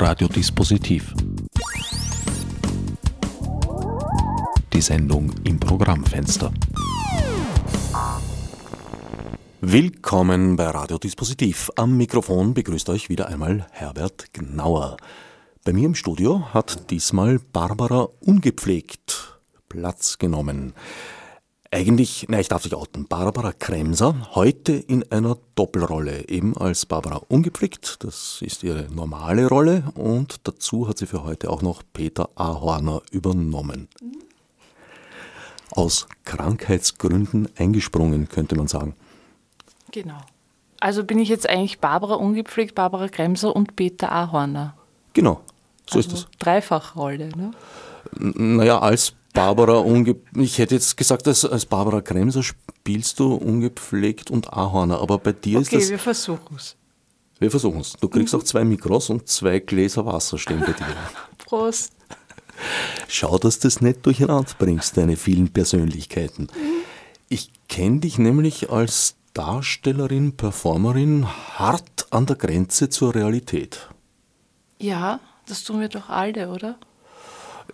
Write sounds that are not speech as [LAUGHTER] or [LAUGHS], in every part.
Radiodispositiv. Die Sendung im Programmfenster. Willkommen bei Radiodispositiv. Am Mikrofon begrüßt euch wieder einmal Herbert Gnauer. Bei mir im Studio hat diesmal Barbara ungepflegt Platz genommen. Eigentlich, na, ich darf dich outen, Barbara Kremser, heute in einer Doppelrolle, eben als Barbara ungepflegt, das ist ihre normale Rolle, und dazu hat sie für heute auch noch Peter Ahorner übernommen. Aus Krankheitsgründen eingesprungen, könnte man sagen. Genau. Also bin ich jetzt eigentlich Barbara ungepflegt, Barbara Kremser und Peter Ahorner. Genau, so also ist es. Dreifachrolle, ne? Naja, als Barbara ungepflegt, ich hätte jetzt gesagt, als, als Barbara Kremser spielst du ungepflegt und Ahorner, aber bei dir okay, ist das... wir versuchen es. Wir versuchen es. Du kriegst auch zwei Mikros und zwei Gläser Wasser stehen bei dir. [LAUGHS] Prost. Schau, dass du das nicht durcheinander bringst, deine vielen Persönlichkeiten. Ich kenne dich nämlich als Darstellerin, Performerin hart an der Grenze zur Realität. Ja, das tun wir doch alle, oder?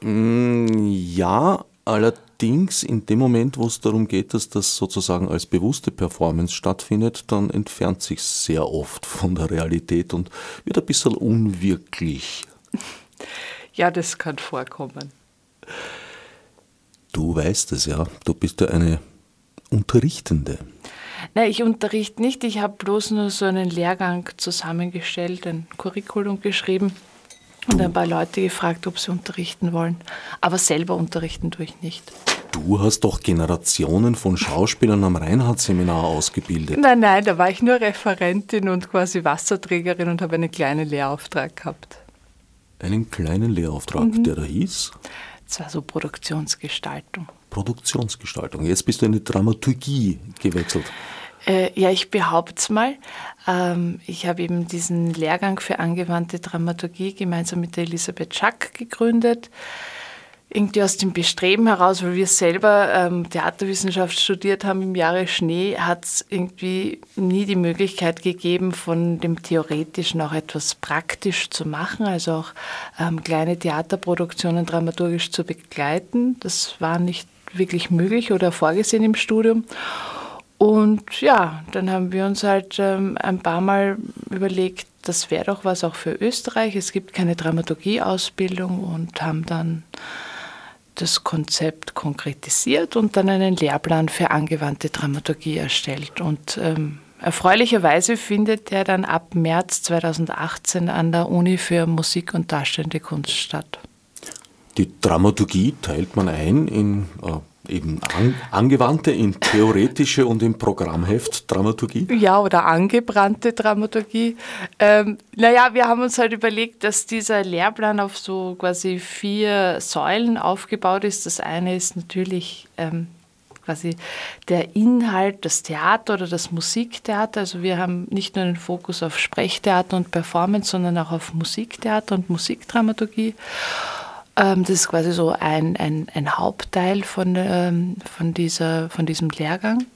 Mm, Ja, allerdings in dem Moment, wo es darum geht, dass das sozusagen als bewusste Performance stattfindet, dann entfernt sich sehr oft von der Realität und wird ein bisschen unwirklich. [LAUGHS] Ja, das kann vorkommen. Du weißt es ja, du bist ja eine Unterrichtende. Nein, ich unterrichte nicht. Ich habe bloß nur so einen Lehrgang zusammengestellt, ein Curriculum geschrieben und ein paar Leute gefragt, ob sie unterrichten wollen. Aber selber unterrichten tue ich nicht. Du hast doch Generationen von Schauspielern am Reinhardt-Seminar ausgebildet. Nein, nein, da war ich nur Referentin und quasi Wasserträgerin und habe einen kleinen Lehrauftrag gehabt. Einen kleinen Lehrauftrag, der da hieß Das war so Produktionsgestaltung. Produktionsgestaltung. Jetzt bist du in die Dramaturgie gewechselt. Äh, ja, ich behaupte es mal. Ähm, ich habe eben diesen Lehrgang für angewandte Dramaturgie gemeinsam mit der Elisabeth Schack gegründet. Irgendwie aus dem Bestreben heraus, weil wir selber ähm, Theaterwissenschaft studiert haben im Jahre Schnee, hat es irgendwie nie die Möglichkeit gegeben, von dem Theoretischen auch etwas praktisch zu machen, also auch ähm, kleine Theaterproduktionen dramaturgisch zu begleiten. Das war nicht wirklich möglich oder vorgesehen im Studium. Und ja, dann haben wir uns halt ähm, ein paar Mal überlegt, das wäre doch was auch für Österreich. Es gibt keine Dramaturgieausbildung und haben dann das Konzept konkretisiert und dann einen Lehrplan für angewandte Dramaturgie erstellt. Und ähm, erfreulicherweise findet der dann ab März 2018 an der Uni für Musik und Darstellende Kunst statt. Die Dramaturgie teilt man ein in äh, eben an, angewandte, in theoretische und in Programmheft Dramaturgie. Ja, oder angebrannte Dramaturgie. Ähm, naja, wir haben uns halt überlegt, dass dieser Lehrplan auf so quasi vier Säulen aufgebaut ist. Das eine ist natürlich ähm, quasi der Inhalt, das Theater oder das Musiktheater. Also wir haben nicht nur den Fokus auf Sprechtheater und Performance, sondern auch auf Musiktheater und Musikdramaturgie. Ähm, das ist quasi so ein, ein, ein Hauptteil von, ähm, von, dieser, von diesem Lehrgang.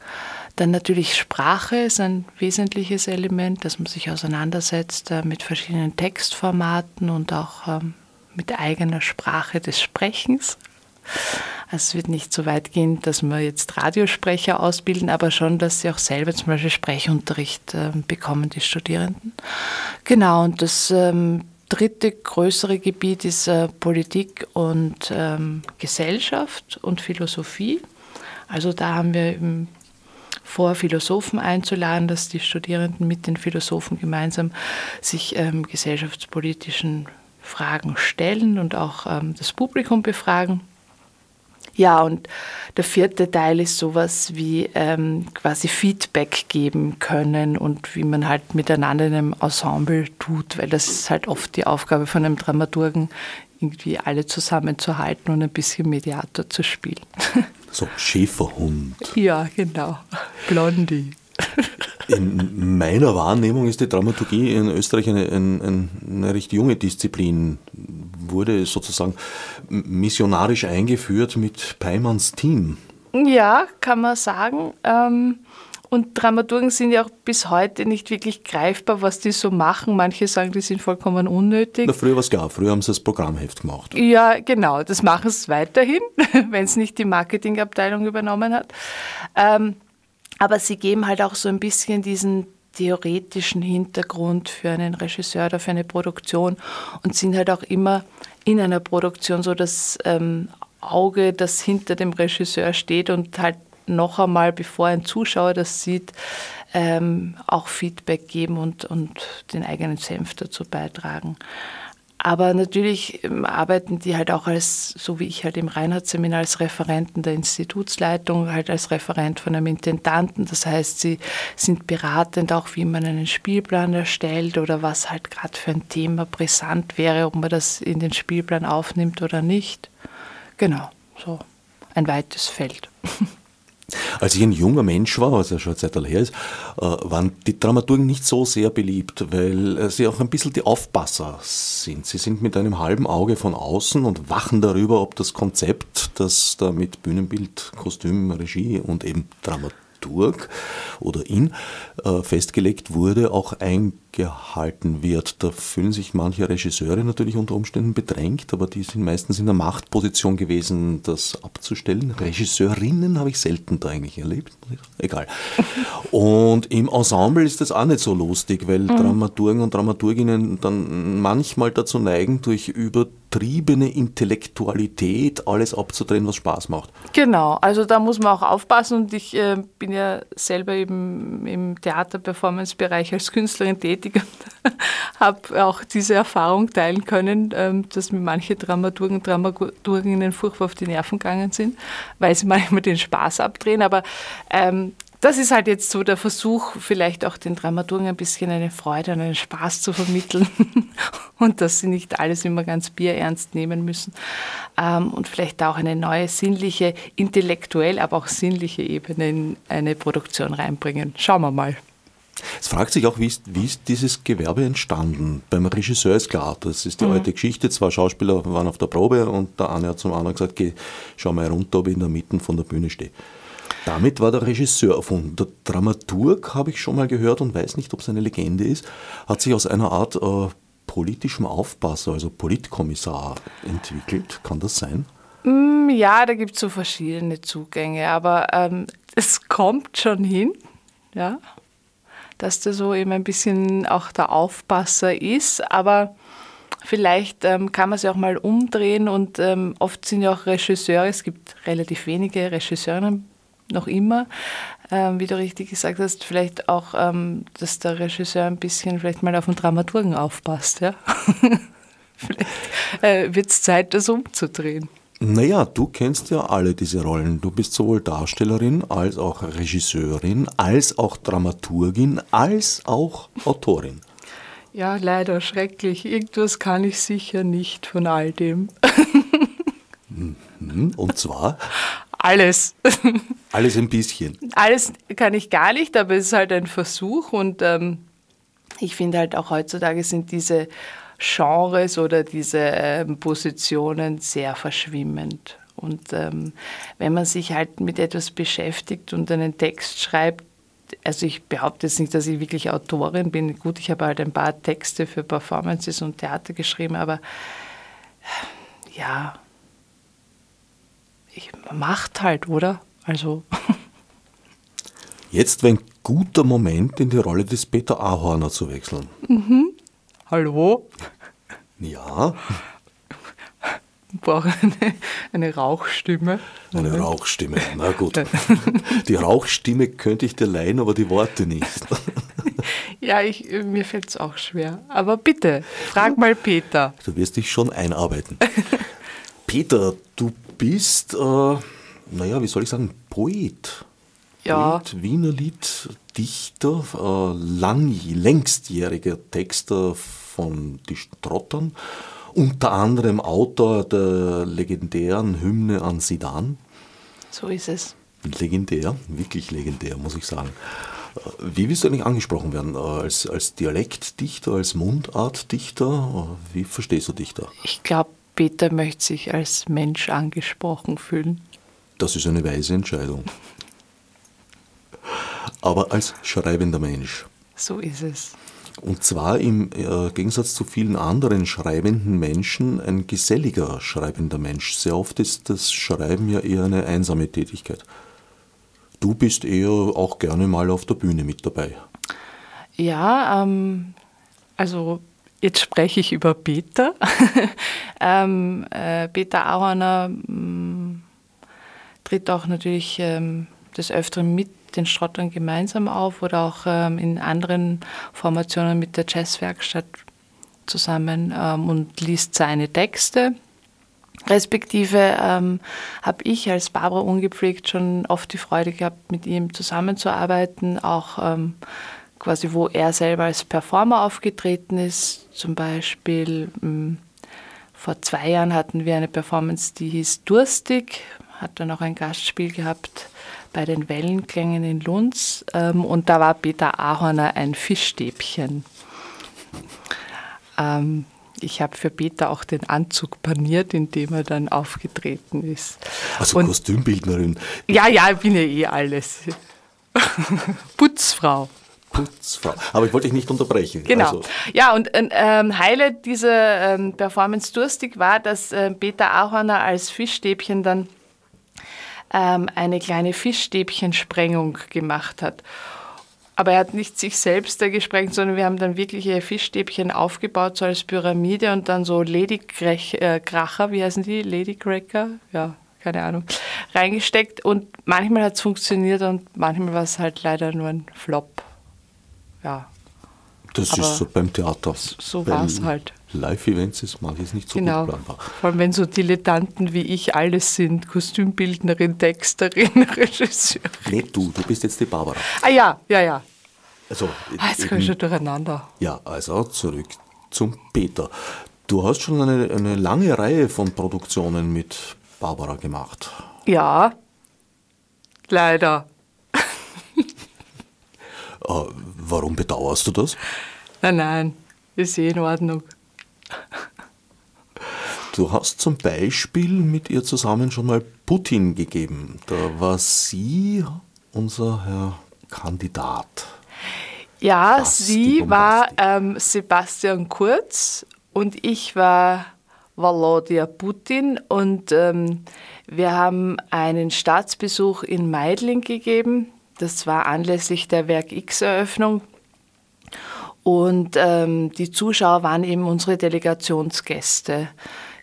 Dann natürlich Sprache ist ein wesentliches Element, dass man sich auseinandersetzt äh, mit verschiedenen Textformaten und auch ähm, mit eigener Sprache des Sprechens. Also es wird nicht so weit gehen, dass wir jetzt Radiosprecher ausbilden, aber schon, dass sie auch selber zum Beispiel Sprechunterricht bekommen, die Studierenden. Genau, und das dritte größere Gebiet ist äh, Politik und ähm, Gesellschaft und Philosophie. Also da haben wir eben vor, Philosophen einzuladen, dass die Studierenden mit den Philosophen gemeinsam sich ähm, gesellschaftspolitischen Fragen stellen und auch ähm, das Publikum befragen. Ja, und der vierte Teil ist sowas wie ähm, quasi Feedback geben können und wie man halt miteinander in einem Ensemble tut, weil das ist halt oft die Aufgabe von einem Dramaturgen, irgendwie alle zusammenzuhalten und ein bisschen Mediator zu spielen. [LAUGHS] So Schäferhund. ja, genau. Blondie. In meiner Wahrnehmung ist die Dramaturgie in Österreich eine, eine, eine recht junge Disziplin. Wurde sozusagen missionarisch eingeführt mit Peimanns Team. Ja, kann man sagen. Ähm, und Dramaturgen sind ja auch bis heute nicht wirklich greifbar, was die so machen. Manche sagen, die sind vollkommen unnötig. Na, früher war es klar, früher haben sie das Programmheft gemacht. Ja, genau, das machen sie weiterhin, [LAUGHS] wenn es nicht die Marketingabteilung übernommen hat. Ähm, aber sie geben halt auch so ein bisschen diesen theoretischen Hintergrund für einen Regisseur oder für eine Produktion und sind halt auch immer in einer Produktion so das ähm, Auge, das hinter dem Regisseur steht und halt noch einmal, bevor ein Zuschauer das sieht, ähm, auch Feedback geben und, und den eigenen Senf dazu beitragen. Aber natürlich ähm, arbeiten die halt auch als, so wie ich halt im Reinhardt-Seminar, als Referenten der Institutsleitung, halt als Referent von einem Intendanten. Das heißt, sie sind beratend auch, wie man einen Spielplan erstellt oder was halt gerade für ein Thema brisant wäre, ob man das in den Spielplan aufnimmt oder nicht. Genau, so ein weites Feld. [LAUGHS] Als ich ein junger Mensch war, was ja schon eine Zeit her ist, äh, waren die Dramaturgen nicht so sehr beliebt, weil äh, sie auch ein bisschen die Aufpasser sind. Sie sind mit einem halben Auge von außen und wachen darüber, ob das Konzept, das da mit Bühnenbild, Kostüm, Regie und eben Dramaturg oder ihn äh, festgelegt wurde, auch ein gehalten wird. Da fühlen sich manche Regisseure natürlich unter Umständen bedrängt, aber die sind meistens in der Machtposition gewesen, das abzustellen. Regisseurinnen habe ich selten da eigentlich erlebt. Egal. [LAUGHS] Und im Ensemble ist das auch nicht so lustig, weil mhm. Dramaturgen und Dramaturginnen dann manchmal dazu neigen, durch übertriebene Intellektualität alles abzudrehen, was Spaß macht. Genau, also da muss man auch aufpassen und ich äh, bin ja selber eben im Theater-Performance-Bereich als Künstlerin tätig tätig und [LAUGHS] habe auch diese Erfahrung teilen können, ähm, dass mir manche Dramaturgen und Dramaturginnen furchtbar auf die Nerven gegangen sind, weil sie [LAUGHS] manchmal den Spaß abdrehen. Aber ähm, das ist halt jetzt so der Versuch, vielleicht auch den Dramaturgen ein bisschen eine Freude und einen Spaß zu vermitteln [LAUGHS] und dass sie nicht alles immer ganz bierernst nehmen müssen ähm, und vielleicht auch eine neue sinnliche, intellektuell, aber auch sinnliche Ebene in eine Produktion reinbringen. Schauen wir mal. Es fragt sich auch, wie ist, wie ist, dieses Gewerbe entstanden? Beim Regisseur ist klar, das ist die mhm. alte Geschichte. Zwei Schauspieler waren auf der Probe und der eine hat zum anderen gesagt, geh, schau mal runter, ob ich in der Mitte von der Bühne stehe. Damit war der Regisseur erfunden. Der Dramaturg, habe ich schon mal gehört und weiß nicht, ob es eine Legende ist, hat sich aus einer Art äh, politischem Aufpasser, also Politkommissar entwickelt. Kann das sein? Mm, ja, da gibt es so verschiedene Zugänge, aber ähm, es kommt schon hin. Ja, dass der so eben ein bisschen auch der Aufpasser ist. Aber vielleicht ähm, kann man es ja auch mal umdrehen und ähm, oft sind ja auch Regisseure, es gibt relativ wenige Regisseurinnen noch immer, ähm, wie du richtig gesagt hast, vielleicht auch, ähm, dass der Regisseur ein bisschen vielleicht mal auf den Dramaturgen aufpasst. Ja? [LAUGHS] vielleicht äh, wird es Zeit, das umzudrehen. Naja, du kennst ja alle diese Rollen. Du bist sowohl Darstellerin als auch Regisseurin, als auch Dramaturgin, als auch Autorin. Ja, leider schrecklich. Irgendwas kann ich sicher nicht von all dem. Mhm, und zwar? Alles. Alles ein bisschen. Alles kann ich gar nicht, aber es ist halt ein Versuch und ähm, ich finde halt auch heutzutage sind diese Genres oder diese ähm, Positionen sehr verschwimmend. Und ähm, wenn man sich halt mit etwas beschäftigt und einen Text schreibt, also ich behaupte jetzt nicht, dass ich wirklich Autorin bin. Gut, ich habe halt ein paar Texte für Performances und Theater geschrieben, aber ja, ich, macht halt, oder? Also. Jetzt wäre ein guter Moment, in die Rolle des Peter Ahorner zu wechseln. Mhm. Hallo? Ja. Ich [LAUGHS] brauche eine, eine Rauchstimme. Eine Rauchstimme, na gut. [LAUGHS] Die Rauchstimme könnte ich dir leihen, aber die Worte nicht. [LAUGHS] Ja, ich, mir fällt es auch schwer. Aber bitte, frag mal Peter. Du wirst dich schon einarbeiten. Peter, du bist, äh, naja, wie soll ich sagen, Poet. Ja. Poet, Wiener Lied, Dichter, äh, lang, längstjähriger Texter von Die Strottern, unter anderem Autor der legendären Hymne an Sidan. So ist es. Legendär, wirklich legendär, muss ich sagen. Wie willst du eigentlich angesprochen werden? Als, als Dialektdichter, als Mundartdichter? Wie verstehst du Dichter? Ich glaube, Peter möchte sich als Mensch angesprochen fühlen. Das ist eine weise Entscheidung. [LAUGHS] aber als schreibender Mensch. So ist es. Und zwar im äh, Gegensatz zu vielen anderen schreibenden Menschen ein geselliger schreibender Mensch. Sehr oft ist das Schreiben ja eher eine einsame Tätigkeit. Du bist eher auch gerne mal auf der Bühne mit dabei. Ja, ähm, also jetzt spreche ich über Peter. [LAUGHS] ähm, äh, Peter Auerner mm, tritt auch natürlich ähm, des Öfteren mit den Strottern gemeinsam auf oder auch ähm, in anderen Formationen mit der Jazzwerkstatt zusammen ähm, und liest seine Texte. Respektive ähm, habe ich als Barbara ungepflegt schon oft die Freude gehabt, mit ihm zusammenzuarbeiten, auch ähm, quasi wo er selber als Performer aufgetreten ist. Zum Beispiel ähm, vor zwei Jahren hatten wir eine Performance, die hieß Durstig, hat dann auch ein Gastspiel gehabt bei den Wellenklängen in Lunds ähm, und da war Peter Ahorner ein Fischstäbchen. Ähm, ich habe für Peter auch den Anzug paniert, in dem er dann aufgetreten ist. Also und, Kostümbildnerin. Ja, ja, ich bin ja eh alles. [LAUGHS] Putzfrau. Putzfrau. Aber ich wollte dich nicht unterbrechen. Genau. Also. Ja, und ähm, Highlight dieser ähm, Performance Durstig war, dass äh, Peter Ahorner als Fischstäbchen dann ähm, eine kleine Fischstäbchensprengung gemacht hat. Aber er hat nicht sich selbst gesprengt, sondern wir haben dann wirkliche Fischstäbchen aufgebaut, so als Pyramide und dann so Ladykracher, äh, wie heißen die? Ladycracker? Ja, keine Ahnung, reingesteckt. Und manchmal hat es funktioniert und manchmal war es halt leider nur ein Flop. Ja. Das Aber ist so beim Theater. So war es halt. Live-Events ist manches nicht so genau. gut planbar. Vor allem, wenn so Dilettanten wie ich alles sind: Kostümbildnerin, Texterin, [LAUGHS] Regisseurin. Nicht du, du bist jetzt die Barbara. Ah ja, ja, ja. Also, ah, jetzt komme ich schon durcheinander. Ja, also zurück zum Peter. Du hast schon eine, eine lange Reihe von Produktionen mit Barbara gemacht. Ja, leider. äh, warum bedauerst du das? Nein, nein, ist eh in Ordnung. Du hast zum Beispiel mit ihr zusammen schon mal Putin gegeben. Da war sie unser Herr Kandidat. Ja, Was sie war ähm, Sebastian Kurz und ich war Volodya Putin und ähm, wir haben einen Staatsbesuch in Meidling gegeben. Das war anlässlich der Werk X-Eröffnung und ähm, die Zuschauer waren eben unsere Delegationsgäste.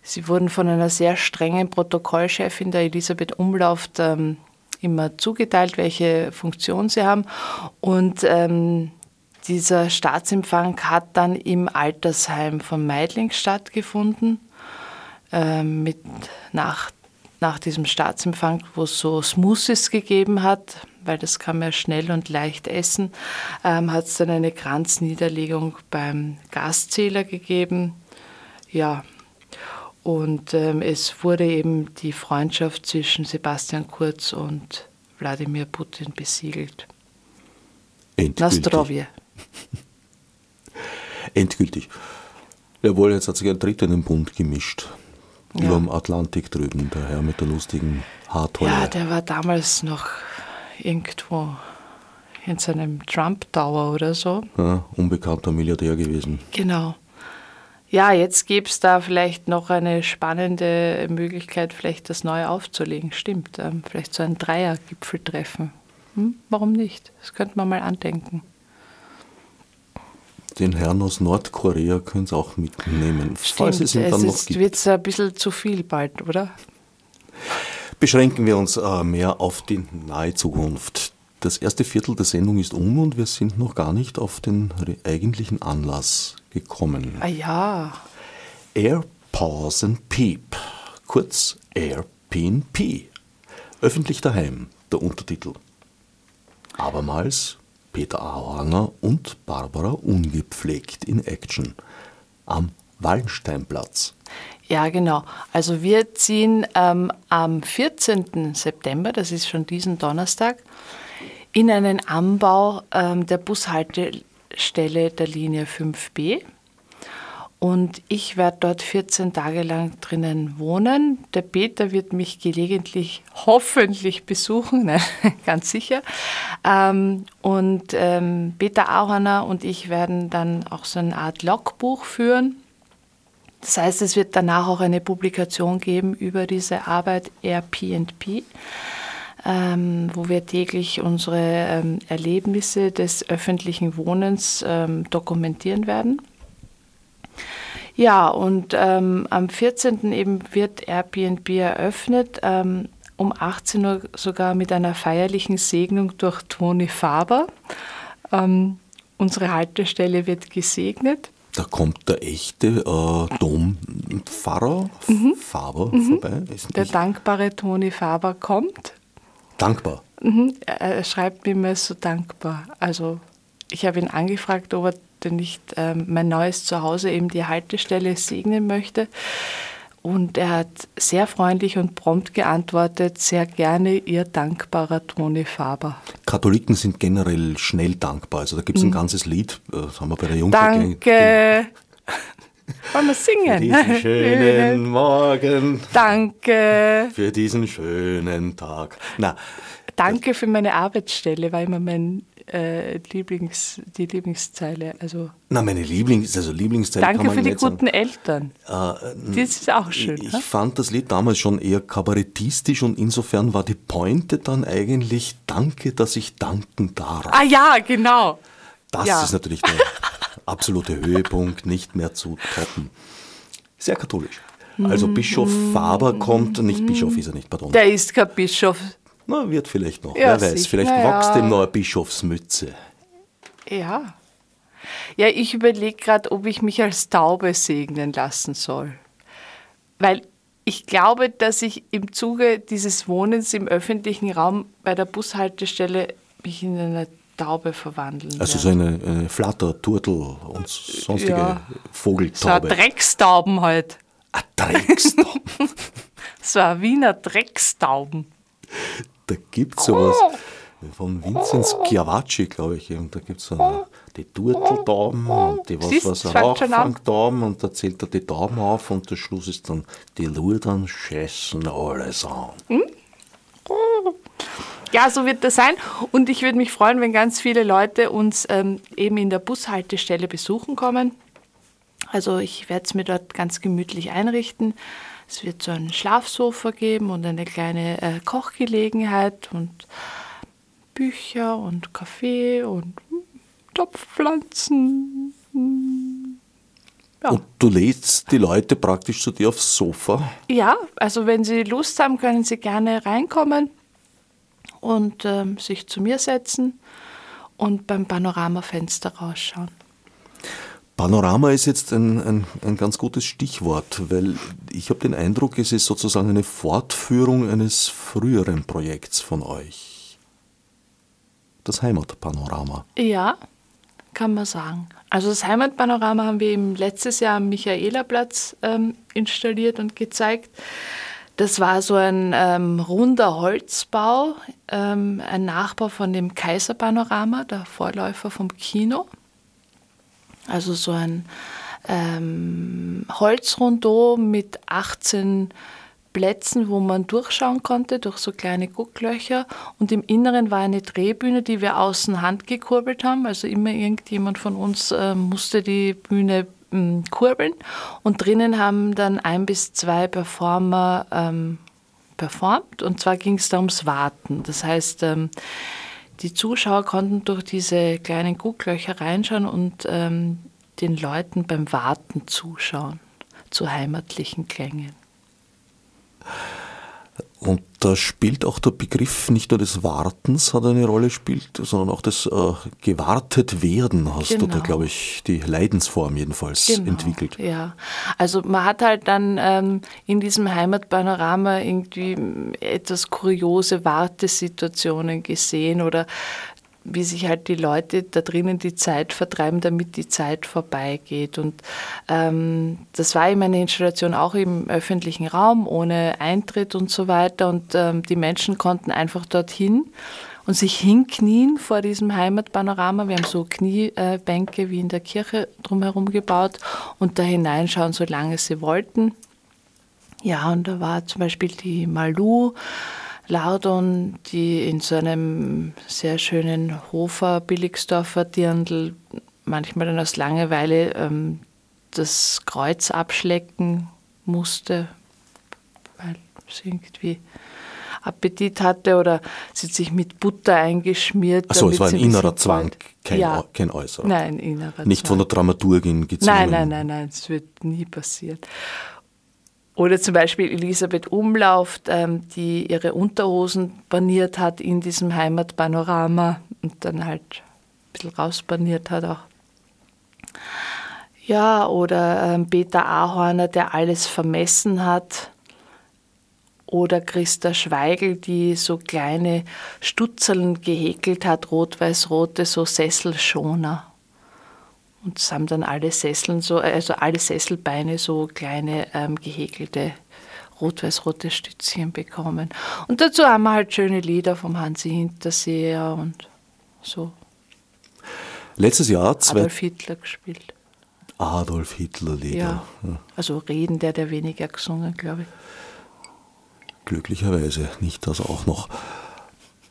Sie wurden von einer sehr strengen Protokollchefin, der Elisabeth Umlauft, ähm, immer zugeteilt, welche Funktion sie haben. Und ähm, dieser Staatsempfang hat dann im Altersheim von Meidling stattgefunden. Ähm, mit nach, nach diesem Staatsempfang, wo es so Smoothies gegeben hat, weil das kann man schnell und leicht essen, ähm, hat es dann eine Kranzniederlegung beim Gaszähler gegeben. Ja, und ähm, es wurde eben die Freundschaft zwischen Sebastian Kurz und Wladimir Putin besiegelt. Endgültig. Nastrovje. [LAUGHS] Endgültig. Jawohl, jetzt hat sich ein Dritter in den Bund gemischt. Ja. Über dem Atlantik drüben, der Herr mit der lustigen Haartolle. Ja, der war damals noch irgendwo in seinem Trump Tower oder so. Ja, unbekannter Milliardär gewesen. Genau. Ja, jetzt gäbe es da vielleicht noch eine spannende Möglichkeit, vielleicht das neu aufzulegen. Stimmt, ähm, vielleicht so ein Dreier-Gipfeltreffen. Hm? Warum nicht? Das könnte man mal andenken. Den Herrn aus Nordkorea können Sie auch mitnehmen, Stimmt, falls es ihn dann noch gibt. wird es ein bisschen zu viel bald, oder? Beschränken wir uns äh, mehr auf die nahe Zukunft. Das erste Viertel der Sendung ist um und wir sind noch gar nicht auf den eigentlichen Anlass gekommen. Ah ja. Air, Pause and Peep, kurz AirPNP. Öffentlich daheim, der Untertitel. Abermals Peter Auhanger und Barbara Ungepflegt in Action am Wallensteinplatz. Ja, genau. Also wir ziehen ähm, am 14. September, das ist schon diesen Donnerstag, in einen Anbau ähm, der Bushaltestelle der Linie 5b. Und ich werde dort 14 Tage lang drinnen wohnen. Der Peter wird mich gelegentlich hoffentlich besuchen, [LAUGHS] nein, ganz sicher. Ähm, und ähm, Peter Auhaner und ich werden dann auch so eine Art Logbuch führen. Das heißt, es wird danach auch eine Publikation geben über diese Arbeit Airbnb, ähm, wo wir täglich unsere Erlebnisse des öffentlichen Wohnens dokumentieren werden. Ja, und ähm, am 14. eben wird Airbnb eröffnet, ähm, um 18 Uhr sogar mit einer feierlichen Segnung durch Toni Faber. Ähm, unsere Haltestelle wird gesegnet. Da kommt der echte äh, Dompfarrer mhm. Faber mhm. vorbei. der dankbare Toni Faber kommt. Dankbar? Mhm. Er schreibt mir immer so dankbar. Also ich habe ihn angefragt, ob er denn nicht ähm, mein neues Zuhause, eben die Haltestelle, segnen möchte. Und er hat sehr freundlich und prompt geantwortet, sehr gerne Ihr dankbarer Toni Faber. Katholiken sind generell schnell dankbar. Also da gibt es ein mhm. ganzes Lied, äh, das haben wir bei der Jungfrau. Danke. [LAUGHS] Wollen wir singen? Für diesen schönen [LAUGHS] Morgen. Danke. Für diesen schönen Tag. Na, Danke für meine Arbeitsstelle, war immer mein äh, Lieblings, die Lieblingszeile. Also Na, meine Lieblings, also Lieblingszeile Danke für die guten sagen. Eltern. Äh, das ist auch schön. Ich, ich fand das Lied damals schon eher kabarettistisch und insofern war die Pointe dann eigentlich Danke, dass ich danken darf. Ah ja, genau. Das ja. ist natürlich der [LAUGHS] absolute Höhepunkt, nicht mehr zu toppen. Sehr katholisch. Also Bischof Faber kommt, nicht Bischof ist er nicht, pardon. Der ist kein Bischof, na, wird vielleicht noch. Ja, Wer weiß, sicher. vielleicht ja. wächst ihm noch eine Bischofsmütze. Ja. Ja, ich überlege gerade, ob ich mich als Taube segnen lassen soll. Weil ich glaube, dass ich im Zuge dieses Wohnens im öffentlichen Raum bei der Bushaltestelle mich in eine Taube verwandeln Also so eine, eine Flatter, Turtel und sonstige ja. Vogeltaube. So eine Dreckstauben halt. Ein Dreckstauben? [LAUGHS] so ein Wiener Dreckstauben da gibt es sowas von Vinzenz Chiavacci, glaube ich. Und da gibt es die Turteltauben und die was, was Rauchfangtauben und da zählt er die Tauben auf und der Schluss ist dann, die Lurdern scheißen alles an. Hm? Ja, so wird das sein. Und ich würde mich freuen, wenn ganz viele Leute uns ähm, eben in der Bushaltestelle besuchen kommen. Also ich werde es mir dort ganz gemütlich einrichten. Es wird so ein Schlafsofa geben und eine kleine äh, Kochgelegenheit und Bücher und Kaffee und Topfpflanzen. Ja. Und du lädst die Leute praktisch zu dir aufs Sofa? Ja, also wenn sie Lust haben, können sie gerne reinkommen und ähm, sich zu mir setzen und beim Panoramafenster rausschauen. Panorama ist jetzt ein, ein, ein ganz gutes Stichwort, weil ich habe den Eindruck, es ist sozusagen eine Fortführung eines früheren Projekts von euch. Das Heimatpanorama. Ja, kann man sagen. Also das Heimatpanorama haben wir im letztes Jahr am Michaelerplatz ähm, installiert und gezeigt. Das war so ein ähm, runder Holzbau, ähm, ein Nachbau von dem Kaiserpanorama, der Vorläufer vom Kino. Also so ein ähm, Holzrondot mit 18 Plätzen, wo man durchschauen konnte durch so kleine Gucklöcher. Und im Inneren war eine Drehbühne, die wir außen Hand gekurbelt haben. Also immer irgendjemand von uns äh, musste die Bühne ähm, kurbeln. Und drinnen haben dann ein bis zwei Performer ähm, performt. Und zwar ging es da ums Warten. Das heißt, ähm, die Zuschauer konnten durch diese kleinen Gucklöcher reinschauen und ähm, den Leuten beim Warten zuschauen zu heimatlichen Klängen. Und da spielt auch der Begriff nicht nur des Wartens hat eine Rolle spielt, sondern auch des äh, gewartet werden hast genau. du da, genau. glaube ich, die Leidensform jedenfalls genau. entwickelt. Ja, also man hat halt dann ähm, in diesem Heimatpanorama irgendwie etwas kuriose Wartesituationen gesehen oder wie sich halt die Leute da drinnen die Zeit vertreiben, damit die Zeit vorbeigeht. Und ähm, das war eben eine Installation auch im öffentlichen Raum, ohne Eintritt und so weiter. Und ähm, die Menschen konnten einfach dorthin und sich hinknien vor diesem Heimatpanorama. Wir haben so Kniebänke wie in der Kirche drumherum gebaut und da hineinschauen, solange sie wollten. Ja, und da war zum Beispiel die Malu, Lardon, die in so einem sehr schönen Hofer Billigsdorfer Dirndl manchmal dann aus Langeweile ähm, das Kreuz abschlecken musste, weil sie irgendwie Appetit hatte oder sie hat sich mit Butter eingeschmiert. Achso, es war ein innerer Zwang, kein, ja. kein äußerer. Nein, innerer Nicht Zwang. von der Dramaturgin gezwungen. Nein, nein, nein, nein, es wird nie passieren. Oder zum Beispiel Elisabeth Umlauf, ähm, die ihre Unterhosen baniert hat in diesem Heimatpanorama und dann halt ein bisschen rausbaniert hat auch. Ja, oder ähm, Peter Ahorner, der alles vermessen hat. Oder Christa Schweigel, die so kleine Stutzeln gehäkelt hat, rot-weiß-rote, so Sesselschoner. Und es haben dann alle Sesseln so, also alle Sesselbeine so kleine ähm, gehäkelte rot-weiß-rote Stützchen bekommen. Und dazu haben wir halt schöne Lieder vom Hansi Hinterseher und so. Letztes Jahr Adolf Hitler gespielt. Adolf Hitler Lieder. Ja. Also Reden, der der weniger gesungen, glaube ich. Glücklicherweise nicht das auch noch.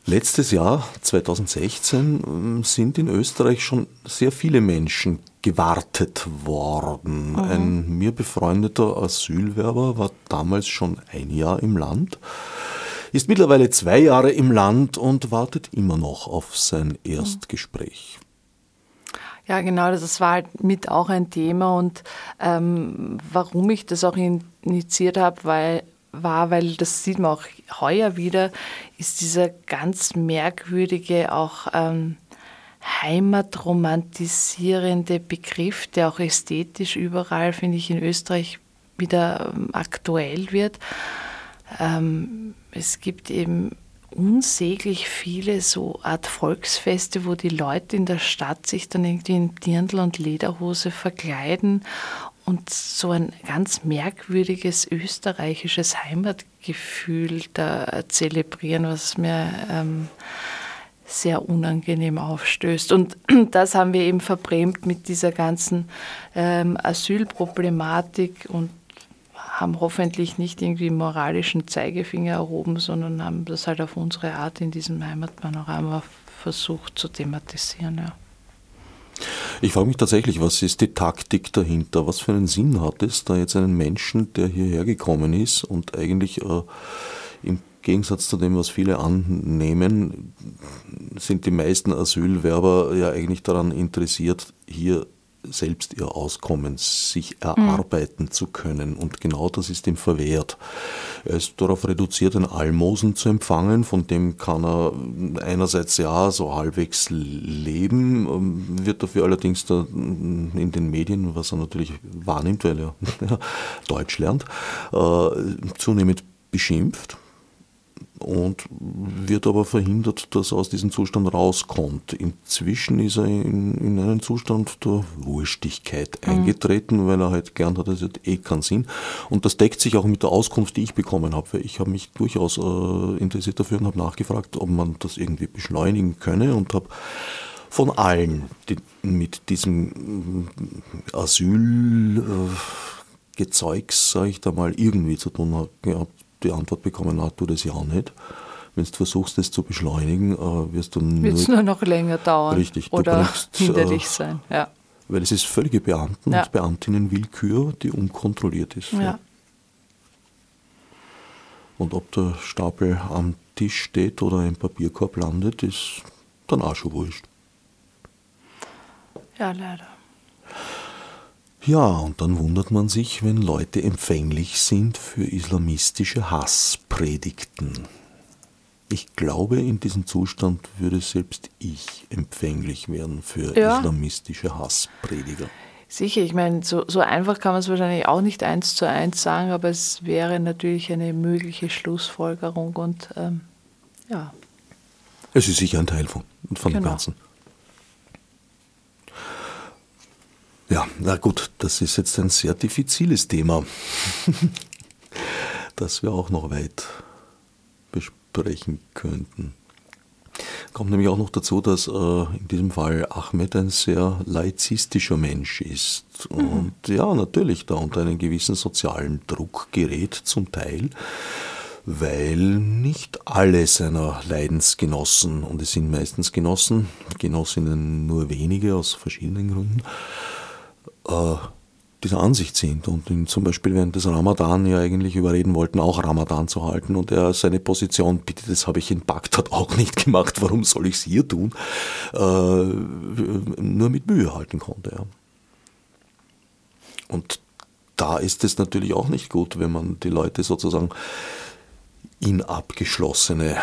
Letztes Jahr, 2016, sind in Österreich schon sehr viele Menschen gewartet worden. Mhm. Ein mir befreundeter Asylwerber war damals schon ein Jahr im Land, ist mittlerweile zwei Jahre im Land und wartet immer noch auf sein Erstgespräch. Ja, genau, das war halt mit auch ein Thema und ähm, warum ich das auch initiiert habe, weil war, weil das sieht man auch heuer wieder, ist dieser ganz merkwürdige, auch ähm, heimatromantisierende Begriff, der auch ästhetisch überall, finde ich, in Österreich wieder ähm, aktuell wird. Ähm, es gibt eben unsäglich viele so Art Volksfeste, wo die Leute in der Stadt sich dann irgendwie in Dirndl und Lederhose verkleiden und so ein ganz merkwürdiges österreichisches Heimatgefühl da zelebrieren, was mir ähm, sehr unangenehm aufstößt. Und [CLEARS THROAT] das haben wir eben verbrämt mit dieser ganzen ähm, Asylproblematik und haben hoffentlich nicht irgendwie moralischen Zeigefinger erhoben, sondern haben das halt auf unsere Art in diesem Heimatpanorama versucht zu thematisieren. Ja. Ich frage mich tatsächlich, was ist die Taktik dahinter? Was für einen Sinn hat es, da jetzt einen Menschen, der hierher gekommen ist und eigentlich äh, im Gegensatz zu dem, was viele annehmen, sind die meisten Asylwerber ja eigentlich daran interessiert, hier selbst ihr Auskommen sich erarbeiten mhm. zu können. Und genau das ist ihm verwehrt. Er ist darauf reduziert, ein Almosen zu empfangen, von dem kann er einerseits ja so halbwegs leben, ähm, wird dafür allerdings in den Medien, was er natürlich wahrnimmt, weil er [LAUGHS] Deutsch lernt, äh, zunehmend beschimpft und wird aber verhindert, dass er aus diesem Zustand rauskommt. Inzwischen ist er in, in einen Zustand der Wurstigkeit mhm. eingetreten, weil er halt gern hat, das hat eh keinen Sinn. Und das deckt sich auch mit der Auskunft, die ich bekommen habe, weil ich habe mich durchaus äh, interessiert dafür und habe nachgefragt, ob man das irgendwie beschleunigen könne und habe von allen, die mit diesem Asylgezeugs, äh, sage ich da mal, irgendwie zu tun gehabt, die Antwort bekommen, na, tu das ja auch nicht. Wenn du versuchst, das zu beschleunigen, äh, wirst du nur, nur noch länger dauern. Richtig, oder bringst, [LAUGHS] hinderlich äh, sein. Ja. Weil es ist völlige Beamten- ja. und Beamtinnenwillkür, die unkontrolliert ist. Ja. Und ob der Stapel am Tisch steht oder im Papierkorb landet, ist dann auch schon wurscht. Ja, leider. Ja, und dann wundert man sich, wenn Leute empfänglich sind für islamistische Hasspredigten. Ich glaube, in diesem Zustand würde selbst ich empfänglich werden für ja. islamistische Hassprediger. Sicher, ich meine, so, so einfach kann man es wahrscheinlich auch nicht eins zu eins sagen, aber es wäre natürlich eine mögliche Schlussfolgerung und ähm, ja. Es ist sicher ein Teil von, von genau. dem Ganzen. Ja, na gut, das ist jetzt ein sehr diffiziles Thema, [LAUGHS] das wir auch noch weit besprechen könnten. kommt nämlich auch noch dazu, dass äh, in diesem Fall Ahmed ein sehr laizistischer Mensch ist. Mhm. Und ja, natürlich da unter einen gewissen sozialen Druck gerät zum Teil, weil nicht alle seiner Leidensgenossen, und es sind meistens Genossen, Genossinnen nur wenige aus verschiedenen Gründen, äh, dieser Ansicht sind und ihn zum Beispiel während des Ramadan ja eigentlich überreden wollten, auch Ramadan zu halten und er seine Position, bitte, das habe ich in Bagdad auch nicht gemacht, warum soll ich es hier tun, äh, nur mit Mühe halten konnte. Ja. Und da ist es natürlich auch nicht gut, wenn man die Leute sozusagen in abgeschlossene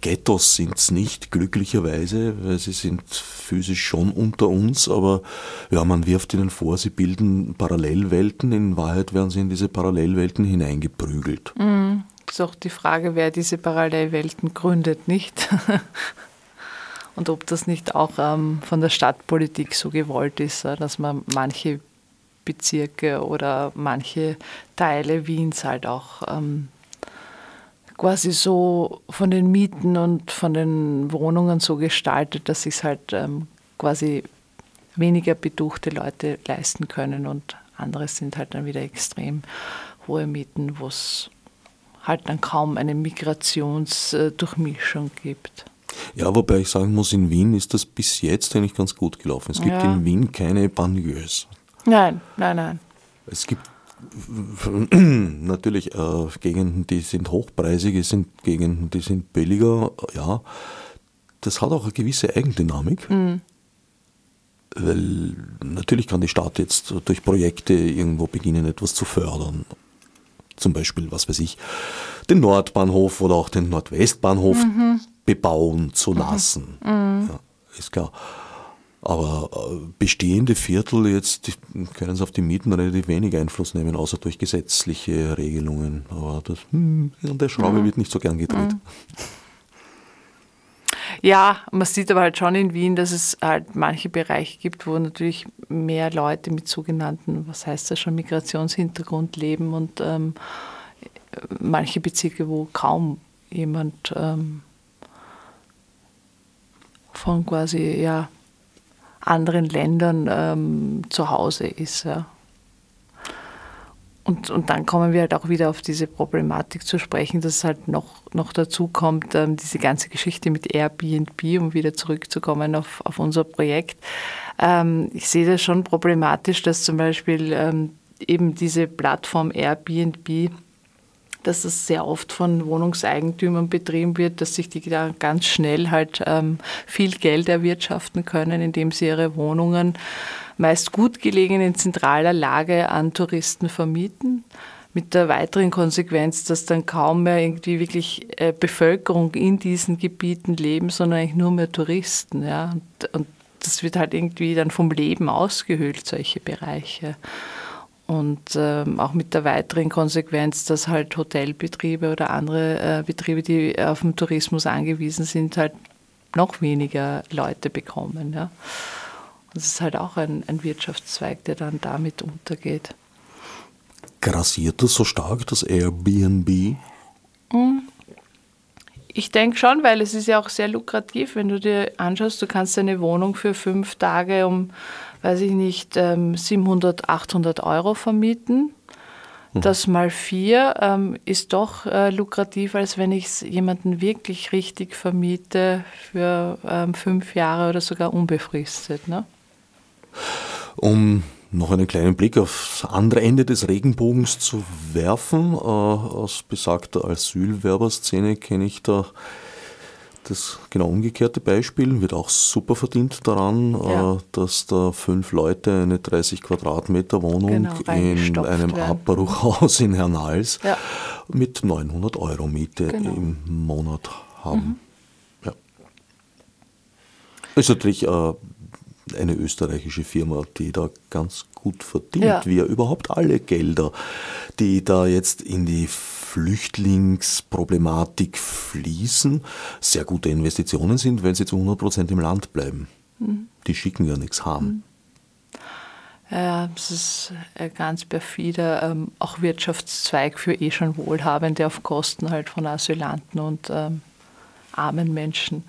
Ghettos sind es nicht, glücklicherweise, weil sie sind physisch schon unter uns, aber ja, man wirft ihnen vor, sie bilden Parallelwelten. In Wahrheit werden sie in diese Parallelwelten hineingeprügelt. Mhm. Ist auch die Frage, wer diese Parallelwelten gründet, nicht? [LAUGHS] Und ob das nicht auch ähm, von der Stadtpolitik so gewollt ist, dass man manche Bezirke oder manche Teile Wiens halt auch ähm, quasi so von den Mieten und von den Wohnungen so gestaltet, dass sich es halt ähm, quasi weniger beduchte Leute leisten können und andere sind halt dann wieder extrem hohe Mieten, wo es halt dann kaum eine Migrationsdurchmischung gibt. Ja, wobei ich sagen muss, in Wien ist das bis jetzt eigentlich ganz gut gelaufen. Es gibt ja. in Wien keine Banlieues. Nein, nein, nein. Es gibt [CLEARS THROAT] natürlich äh, Gegenden, die sind hochpreisig, es sind Gegenden, die sind billiger, ja. Das hat auch eine gewisse Eigendynamik. Mhm. Weil natürlich kann die Stadt jetzt durch Projekte irgendwo beginnen, etwas zu fördern. Zum Beispiel, was weiß ich, den Nordbahnhof oder auch den Nordwestbahnhof mhm. bebauen zu mhm. lassen. Mhm. Ja, ist klar. Aber äh, bestehende Viertel jetzt können sie auf die Mieten relativ wenig Einfluss nehmen, außer durch gesetzliche Regelungen. Aber das, hm, an der Schraube mhm. wird nicht so gern gedreht. Mhm. Ja, man sieht aber halt schon in Wien, dass es halt manche Bereiche gibt, wo natürlich mehr Leute mit sogenannten, was heißt das schon, Migrationshintergrund leben und ähm, manche Bezirke, wo kaum jemand ähm, von quasi, ja, anderen Ländern ähm, zu Hause ist. Ja. Und, und dann kommen wir halt auch wieder auf diese Problematik zu sprechen, dass halt noch, noch dazu kommt, ähm, diese ganze Geschichte mit Airbnb, um wieder zurückzukommen auf, auf unser Projekt. Ähm, ich sehe das schon problematisch, dass zum Beispiel ähm, eben diese Plattform Airbnb dass das sehr oft von Wohnungseigentümern betrieben wird, dass sich die da ganz schnell halt ähm, viel Geld erwirtschaften können, indem sie ihre Wohnungen meist gut gelegen in zentraler Lage an Touristen vermieten. Mit der weiteren Konsequenz, dass dann kaum mehr irgendwie wirklich äh, Bevölkerung in diesen Gebieten leben, sondern eigentlich nur mehr Touristen. Ja? Und, und das wird halt irgendwie dann vom Leben ausgehöhlt, solche Bereiche. Und ähm, auch mit der weiteren Konsequenz, dass halt Hotelbetriebe oder andere äh, Betriebe, die auf den Tourismus angewiesen sind, halt noch weniger Leute bekommen. Ja. Und das ist halt auch ein, ein Wirtschaftszweig, der dann damit untergeht. Grassiert das so stark, das Airbnb? Hm. Ich denke schon, weil es ist ja auch sehr lukrativ, wenn du dir anschaust, du kannst eine Wohnung für fünf Tage um weiß ich nicht, 700, ähm, 800 Euro vermieten. Mhm. Das mal vier ähm, ist doch äh, lukrativ, als wenn ich es jemanden wirklich richtig vermiete für ähm, fünf Jahre oder sogar unbefristet. Ne? Um noch einen kleinen Blick aufs andere Ende des Regenbogens zu werfen, äh, aus besagter Asylwerberszene kenne ich da das genau umgekehrte Beispiel wird auch super verdient daran, ja. Äh, dass da fünf Leute eine 30 Quadratmeter Wohnung genau, in einem Abbruchhaus in Hernals ja. mit 900 Euro Miete genau. im Monat haben. Mhm. Ja. Ist natürlich äh, eine österreichische Firma, die da ganz gut verdient, ja. wie ja überhaupt alle Gelder, die da jetzt in die Flüchtlingsproblematik fließen, sehr gute Investitionen sind, wenn sie zu 100 Prozent im Land bleiben. Mhm. Die schicken ja nichts haben. Mhm. Ja, das ist ein ganz perfider ähm, auch Wirtschaftszweig für eh schon Wohlhabende auf Kosten halt von Asylanten und ähm, armen Menschen.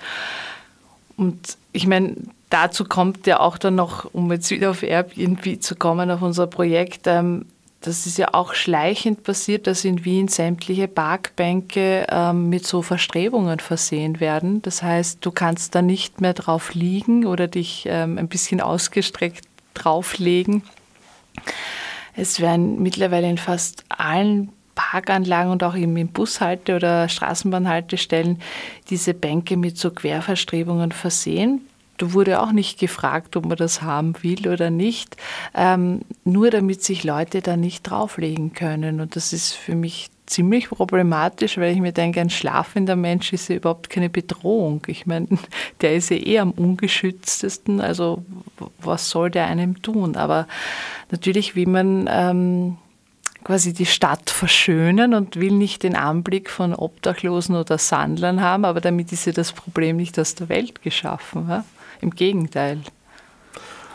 Und ich meine, dazu kommt ja auch dann noch, um jetzt wieder auf Airbnb zu kommen, auf unser Projekt, ähm, das ist ja auch schleichend passiert, dass in Wien sämtliche Parkbänke ähm, mit so Verstrebungen versehen werden. Das heißt, du kannst da nicht mehr drauf liegen oder dich ähm, ein bisschen ausgestreckt drauflegen. Es werden mittlerweile in fast allen Parkanlagen und auch eben in Bushalte- oder Straßenbahnhaltestellen diese Bänke mit so Querverstrebungen versehen. Da wurde auch nicht gefragt, ob man das haben will oder nicht, ähm, nur damit sich Leute da nicht drauflegen können. Und das ist für mich ziemlich problematisch, weil ich mir denke, ein schlafender Mensch ist ja überhaupt keine Bedrohung. Ich meine, [LAUGHS] der ist ja eh am ungeschütztesten, also was soll der einem tun? Aber natürlich will man ähm, quasi die Stadt verschönen und will nicht den Anblick von Obdachlosen oder Sandlern haben, aber damit ist ja das Problem nicht aus der Welt geschaffen. Ja? Im Gegenteil.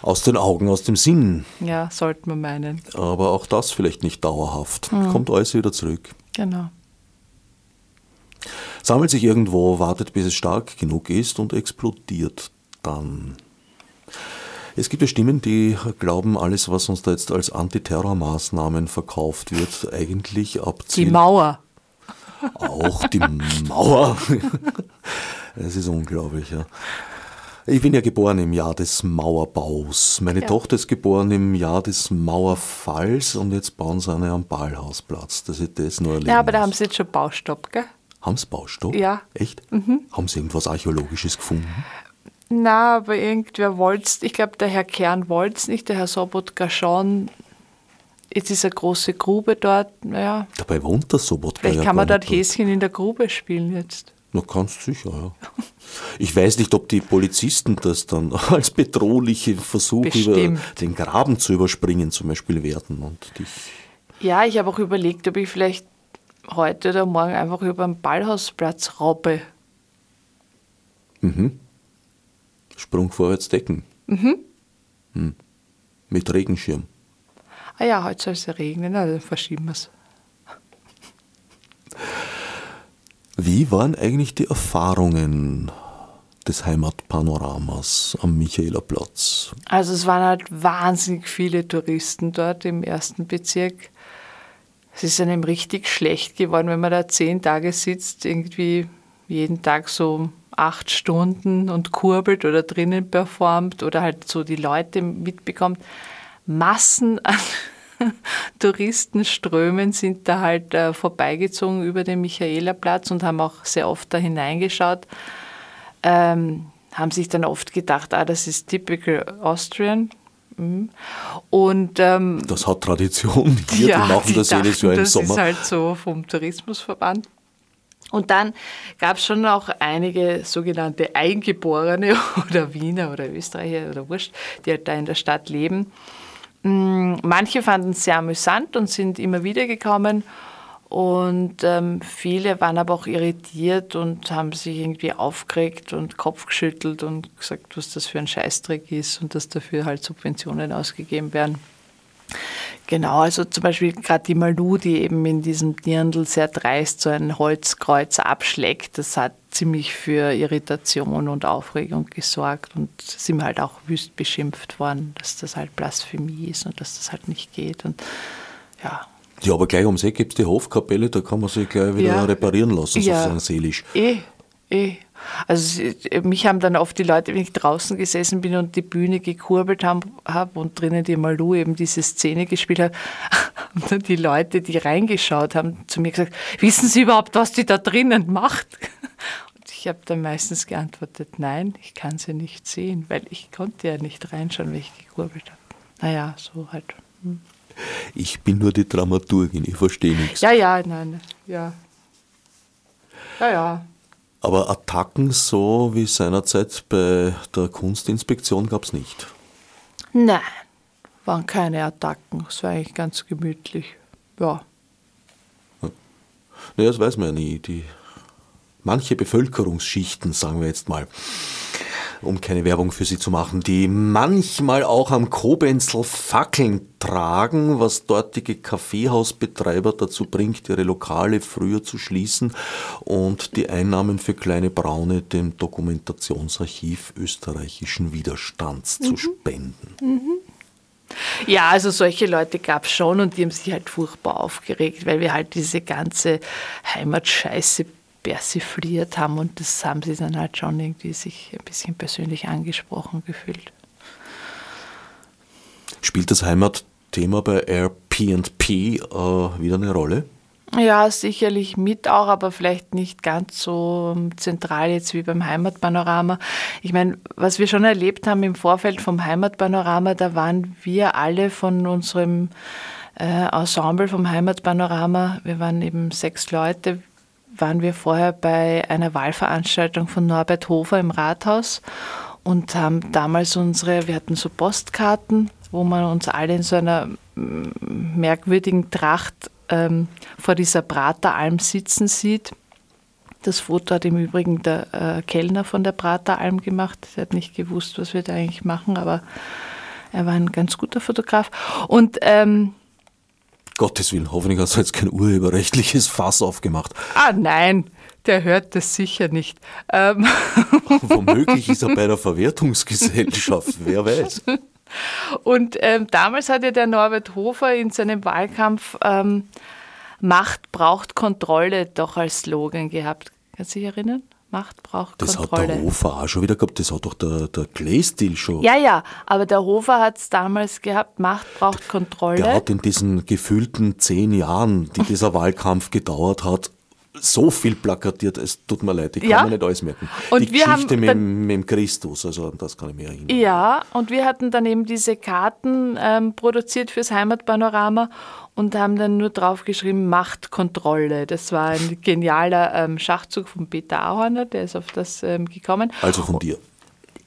Aus den Augen, aus dem Sinn. Ja, sollte man meinen. Aber auch das vielleicht nicht dauerhaft. Mhm. Kommt alles wieder zurück. Genau. Sammelt sich irgendwo, wartet, bis es stark genug ist und explodiert dann. Es gibt ja Stimmen, die glauben, alles, was uns da jetzt als Antiterrormaßnahmen verkauft wird, eigentlich abzielt. Die Mauer. Auch die Mauer. [LAUGHS] Es ist unglaublich, ja. Ich bin ja geboren im Jahr des Mauerbaus. Meine ja. Tochter ist geboren im Jahr des Mauerfalls und jetzt bauen sie eine am Ballhausplatz, dass ich das nur erleben Ja, aber da haben sie jetzt schon Baustopp, gell? Haben sie Baustopp? Ja. Echt? Mhm. Haben sie irgendwas Archäologisches gefunden? Na, aber irgendwer wollte ich glaube, der Herr Kern wollte es nicht, der Herr Sobotka schon. Jetzt ist eine große Grube dort, naja. Dabei wohnt der Sobotka Vielleicht ja kann man dort Häschen in der Grube spielen jetzt. Na, kannst sicher, ja. Ich weiß nicht, ob die Polizisten das dann [LAUGHS] als bedrohliche Versuch über den Graben zu überspringen zum Beispiel werden und dich. Ja, ich habe auch überlegt, ob ich vielleicht heute oder morgen einfach über den Ballhausplatz raube. Mhm. Sprung vorwärts decken. Mhm. Hm. Mit Regenschirm. Ah ja, heute soll es ja regnen, dann verschieben wir es. Wie waren eigentlich die Erfahrungen des Heimatpanoramas am Michaelerplatz? Also es waren halt wahnsinnig viele Touristen dort im ersten Bezirk. Es ist einem richtig schlecht geworden, wenn man da zehn Tage sitzt, irgendwie jeden Tag so acht Stunden und kurbelt oder drinnen performt oder halt so die Leute mitbekommt. Massen an [LAUGHS] Touristenströmen sind da halt äh, vorbeigezogen über den Michaelerplatz und haben auch sehr oft da hineingeschaut. Ähm, haben sich dann oft gedacht, ah, das ist typical Austrian. Mhm. Und, ähm, das hat Tradition [LAUGHS] hier, ja, die machen das jedes Jahr im das Sommer. Das ist halt so vom Tourismusverband. Und dann gab es schon auch einige sogenannte Eingeborene [LAUGHS] oder Wiener oder Österreicher oder Wurscht, die halt da in der Stadt leben manche fanden es sehr amüsant und sind immer wieder gekommen. Und ähm, viele waren aber auch irritiert und haben sich irgendwie aufgeregt und Kopf geschüttelt und gesagt, was das für ein Scheißdreck ist und dass dafür halt Subventionen ausgegeben werden. Genau, also zum Beispiel gerade die Malu, die eben in diesem Dirndl sehr dreist so ein Holzkreuz abschlägt, das hat ziemlich für Irritation und Aufregung gesorgt und sind halt auch wüst beschimpft worden, dass das halt Blasphemie ist und dass das halt nicht geht und ja. Ja, aber gleich ums Eck gibt es die Hofkapelle, da kann man sich gleich wieder ja. reparieren lassen, ja. sozusagen seelisch. Eh, eh. Also mich haben dann oft die Leute, wenn ich draußen gesessen bin und die Bühne gekurbelt habe hab und drinnen die Malu eben diese Szene gespielt hat, [LAUGHS] haben dann die Leute, die reingeschaut haben, zu mir gesagt, wissen Sie überhaupt, was die da drinnen macht? Ich habe dann meistens geantwortet, nein, ich kann sie nicht sehen, weil ich konnte ja nicht reinschauen, weil ich gekurbelt habe. Naja, so halt. Hm. Ich bin nur die Dramaturgin, ich verstehe nichts. Ja, ja, nein, ja. Ja, ja. Aber Attacken so wie seinerzeit bei der Kunstinspektion gab es nicht. Nein, waren keine Attacken. Es war eigentlich ganz gemütlich. Ja. Naja, das weiß man ja nie. Die, manche Bevölkerungsschichten, sagen wir jetzt mal, um keine Werbung für sie zu machen, die manchmal auch am Kobenzel Fackeln tragen, was dortige Kaffeehausbetreiber dazu bringt, ihre Lokale früher zu schließen und die Einnahmen für kleine Braune dem Dokumentationsarchiv österreichischen Widerstands mhm. zu spenden. Mhm. Ja, also solche Leute gab es schon und die haben sich halt furchtbar aufgeregt, weil wir halt diese ganze Heimatscheiße persifliert haben und das haben sie dann halt schon irgendwie sich ein bisschen persönlich angesprochen gefühlt. Spielt das Heimatthema bei RP&P äh, wieder eine Rolle? Ja, sicherlich mit auch, aber vielleicht nicht ganz so zentral jetzt wie beim Heimatpanorama. Ich meine, was wir schon erlebt haben im Vorfeld vom Heimatpanorama, da waren wir alle von unserem äh, Ensemble vom Heimatpanorama, wir waren eben sechs Leute, waren wir vorher bei einer Wahlveranstaltung von Norbert Hofer im Rathaus und haben damals unsere, wir hatten so Postkarten, wo man uns alle in so einer merkwürdigen Tracht ähm, vor dieser Prateralm sitzen sieht. Das Foto hat im Übrigen der äh, Kellner von der Prateralm gemacht. Er hat nicht gewusst, was wir da eigentlich machen, aber er war ein ganz guter Fotograf. Und ähm, Gottes Willen, hoffentlich hast du jetzt kein urheberrechtliches Fass aufgemacht. Ah nein, der hört das sicher nicht. Ähm. [LAUGHS] Womöglich ist er bei der Verwertungsgesellschaft, wer weiß. Und ähm, damals hatte der Norbert Hofer in seinem Wahlkampf ähm, Macht braucht Kontrolle doch als Slogan gehabt. Kannst du dich erinnern? Macht braucht das Kontrolle. Das hat der Hofer auch schon wieder gehabt, das hat doch der, der Glaystil schon. Ja, ja, aber der Hofer hat es damals gehabt, Macht braucht Kontrolle. Der hat in diesen gefühlten zehn Jahren, die dieser Wahlkampf gedauert hat, so viel plakatiert, es tut mir leid, ich kann ja. mir nicht alles merken. Und die wir Geschichte mit, mit dem Christus, also an das kann ich mir erinnern. Ja, und wir hatten dann eben diese Karten ähm, produziert fürs Heimatpanorama und haben dann nur draufgeschrieben Machtkontrolle. Das war ein genialer ähm, Schachzug von Peter Auhorner, der ist auf das ähm, gekommen. Also von dir.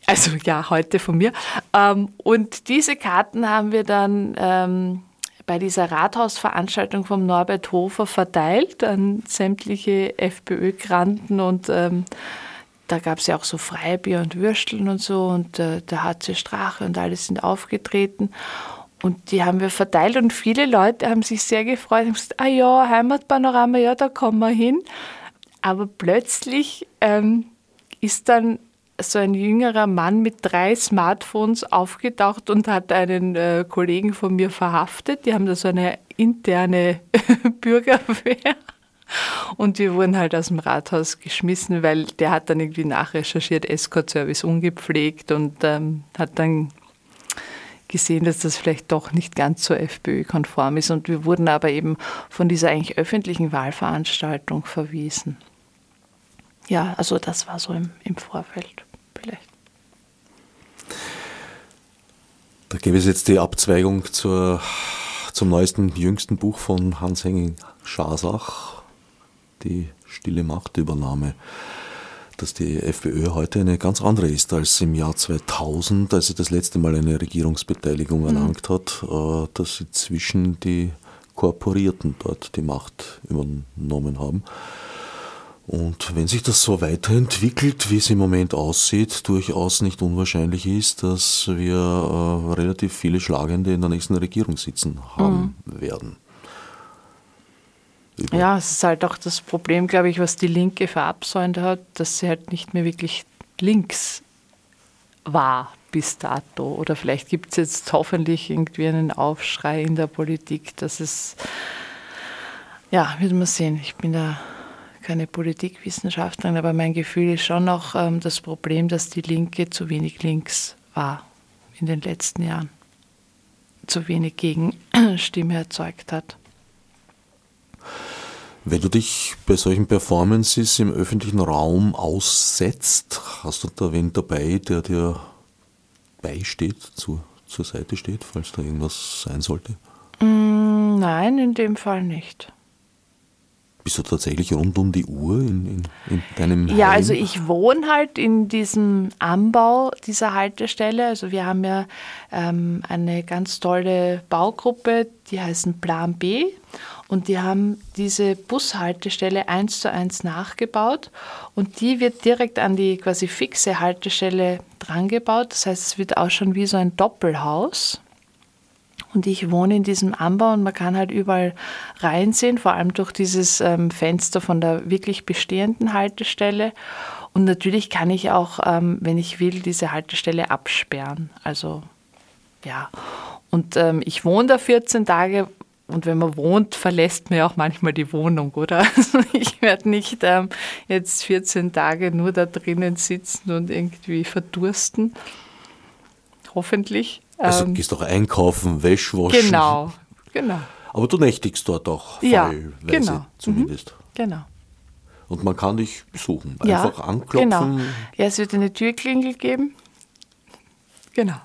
Also ja, heute von mir. Ähm, und diese Karten haben wir dann ähm, bei dieser Rathausveranstaltung vom Norbert Hofer verteilt an sämtliche FPÖ-Granten und ähm, da gab es ja auch so Freibier und Würsteln und so und äh, der HC Strache und alle sind aufgetreten und die haben wir verteilt und viele Leute haben sich sehr gefreut und gesagt, ah ja, Heimatpanorama, ja, da kommen wir hin. Aber plötzlich ähm, ist dann so ein jüngerer Mann mit drei Smartphones aufgetaucht und hat einen äh, Kollegen von mir verhaftet. Die haben da so eine interne [LAUGHS] Bürgerwehr. Und wir wurden halt aus dem Rathaus geschmissen, weil der hat dann irgendwie nachrecherchiert, Escort-Service ungepflegt und ähm, hat dann gesehen, dass das vielleicht doch nicht ganz so FPÖ-konform ist. Und wir wurden aber eben von dieser eigentlich öffentlichen Wahlveranstaltung verwiesen. Ja, also das war so im, im Vorfeld vielleicht. Da gäbe es jetzt die Abzweigung zur, zum neuesten, jüngsten Buch von Hans-Henning Schasach, die Stille Machtübernahme, dass die FPÖ heute eine ganz andere ist als im Jahr 2000, als sie das letzte Mal eine Regierungsbeteiligung mhm. erlangt hat, äh, dass sie zwischen die Korporierten dort die Macht übernommen haben. Und wenn sich das so weiterentwickelt, wie es im Moment aussieht, durchaus nicht unwahrscheinlich ist, dass wir äh, relativ viele Schlagende in der nächsten Regierung sitzen haben mhm. werden. Über ja, es ist halt auch das Problem, glaube ich, was die Linke verabsäumt hat, dass sie halt nicht mehr wirklich links war bis dato. Oder vielleicht gibt es jetzt hoffentlich irgendwie einen Aufschrei in der Politik, dass es, ja, wird man sehen. Ich bin da keine Politikwissenschaftlerin, aber mein Gefühl ist schon noch ähm, das Problem, dass die Linke zu wenig links war in den letzten Jahren. Zu wenig Gegenstimme erzeugt hat. Wenn du dich bei solchen Performances im öffentlichen Raum aussetzt, hast du da wen dabei, der dir beisteht, zu, zur Seite steht, falls da irgendwas sein sollte? Mm, nein, in dem Fall nicht. Bist du tatsächlich rund um die Uhr in, in, in deinem Ja, Heim? also ich wohne halt in diesem Anbau dieser Haltestelle. Also wir haben ja ähm, eine ganz tolle Baugruppe, die heißen Plan B. Und die haben diese Bushaltestelle eins zu eins nachgebaut und die wird direkt an die quasi fixe Haltestelle drangebaut. Das heißt, es wird auch schon wie so ein Doppelhaus. Und ich wohne in diesem Anbau und man kann halt überall reinsehen, vor allem durch dieses ähm, Fenster von der wirklich bestehenden Haltestelle. Und natürlich kann ich auch, ähm, wenn ich will, diese Haltestelle absperren. Also ja. Und ähm, ich wohne da 14 Tage und wenn man wohnt, verlässt man ja auch manchmal die Wohnung, oder? [LAUGHS] Also ich werde nicht ähm, jetzt 14 Tage nur da drinnen sitzen und irgendwie verdursten. Hoffentlich. Also Ähm, gehst auch einkaufen, Wäsche waschen. genau, genau, Aber du nächtigst dort auch Ja, fallweise genau. zumindest. genau. Und man kann dich besuchen. Ja, Einfach anklopfen. Genau. Ja, es wird eine Türklingel geben. Genau.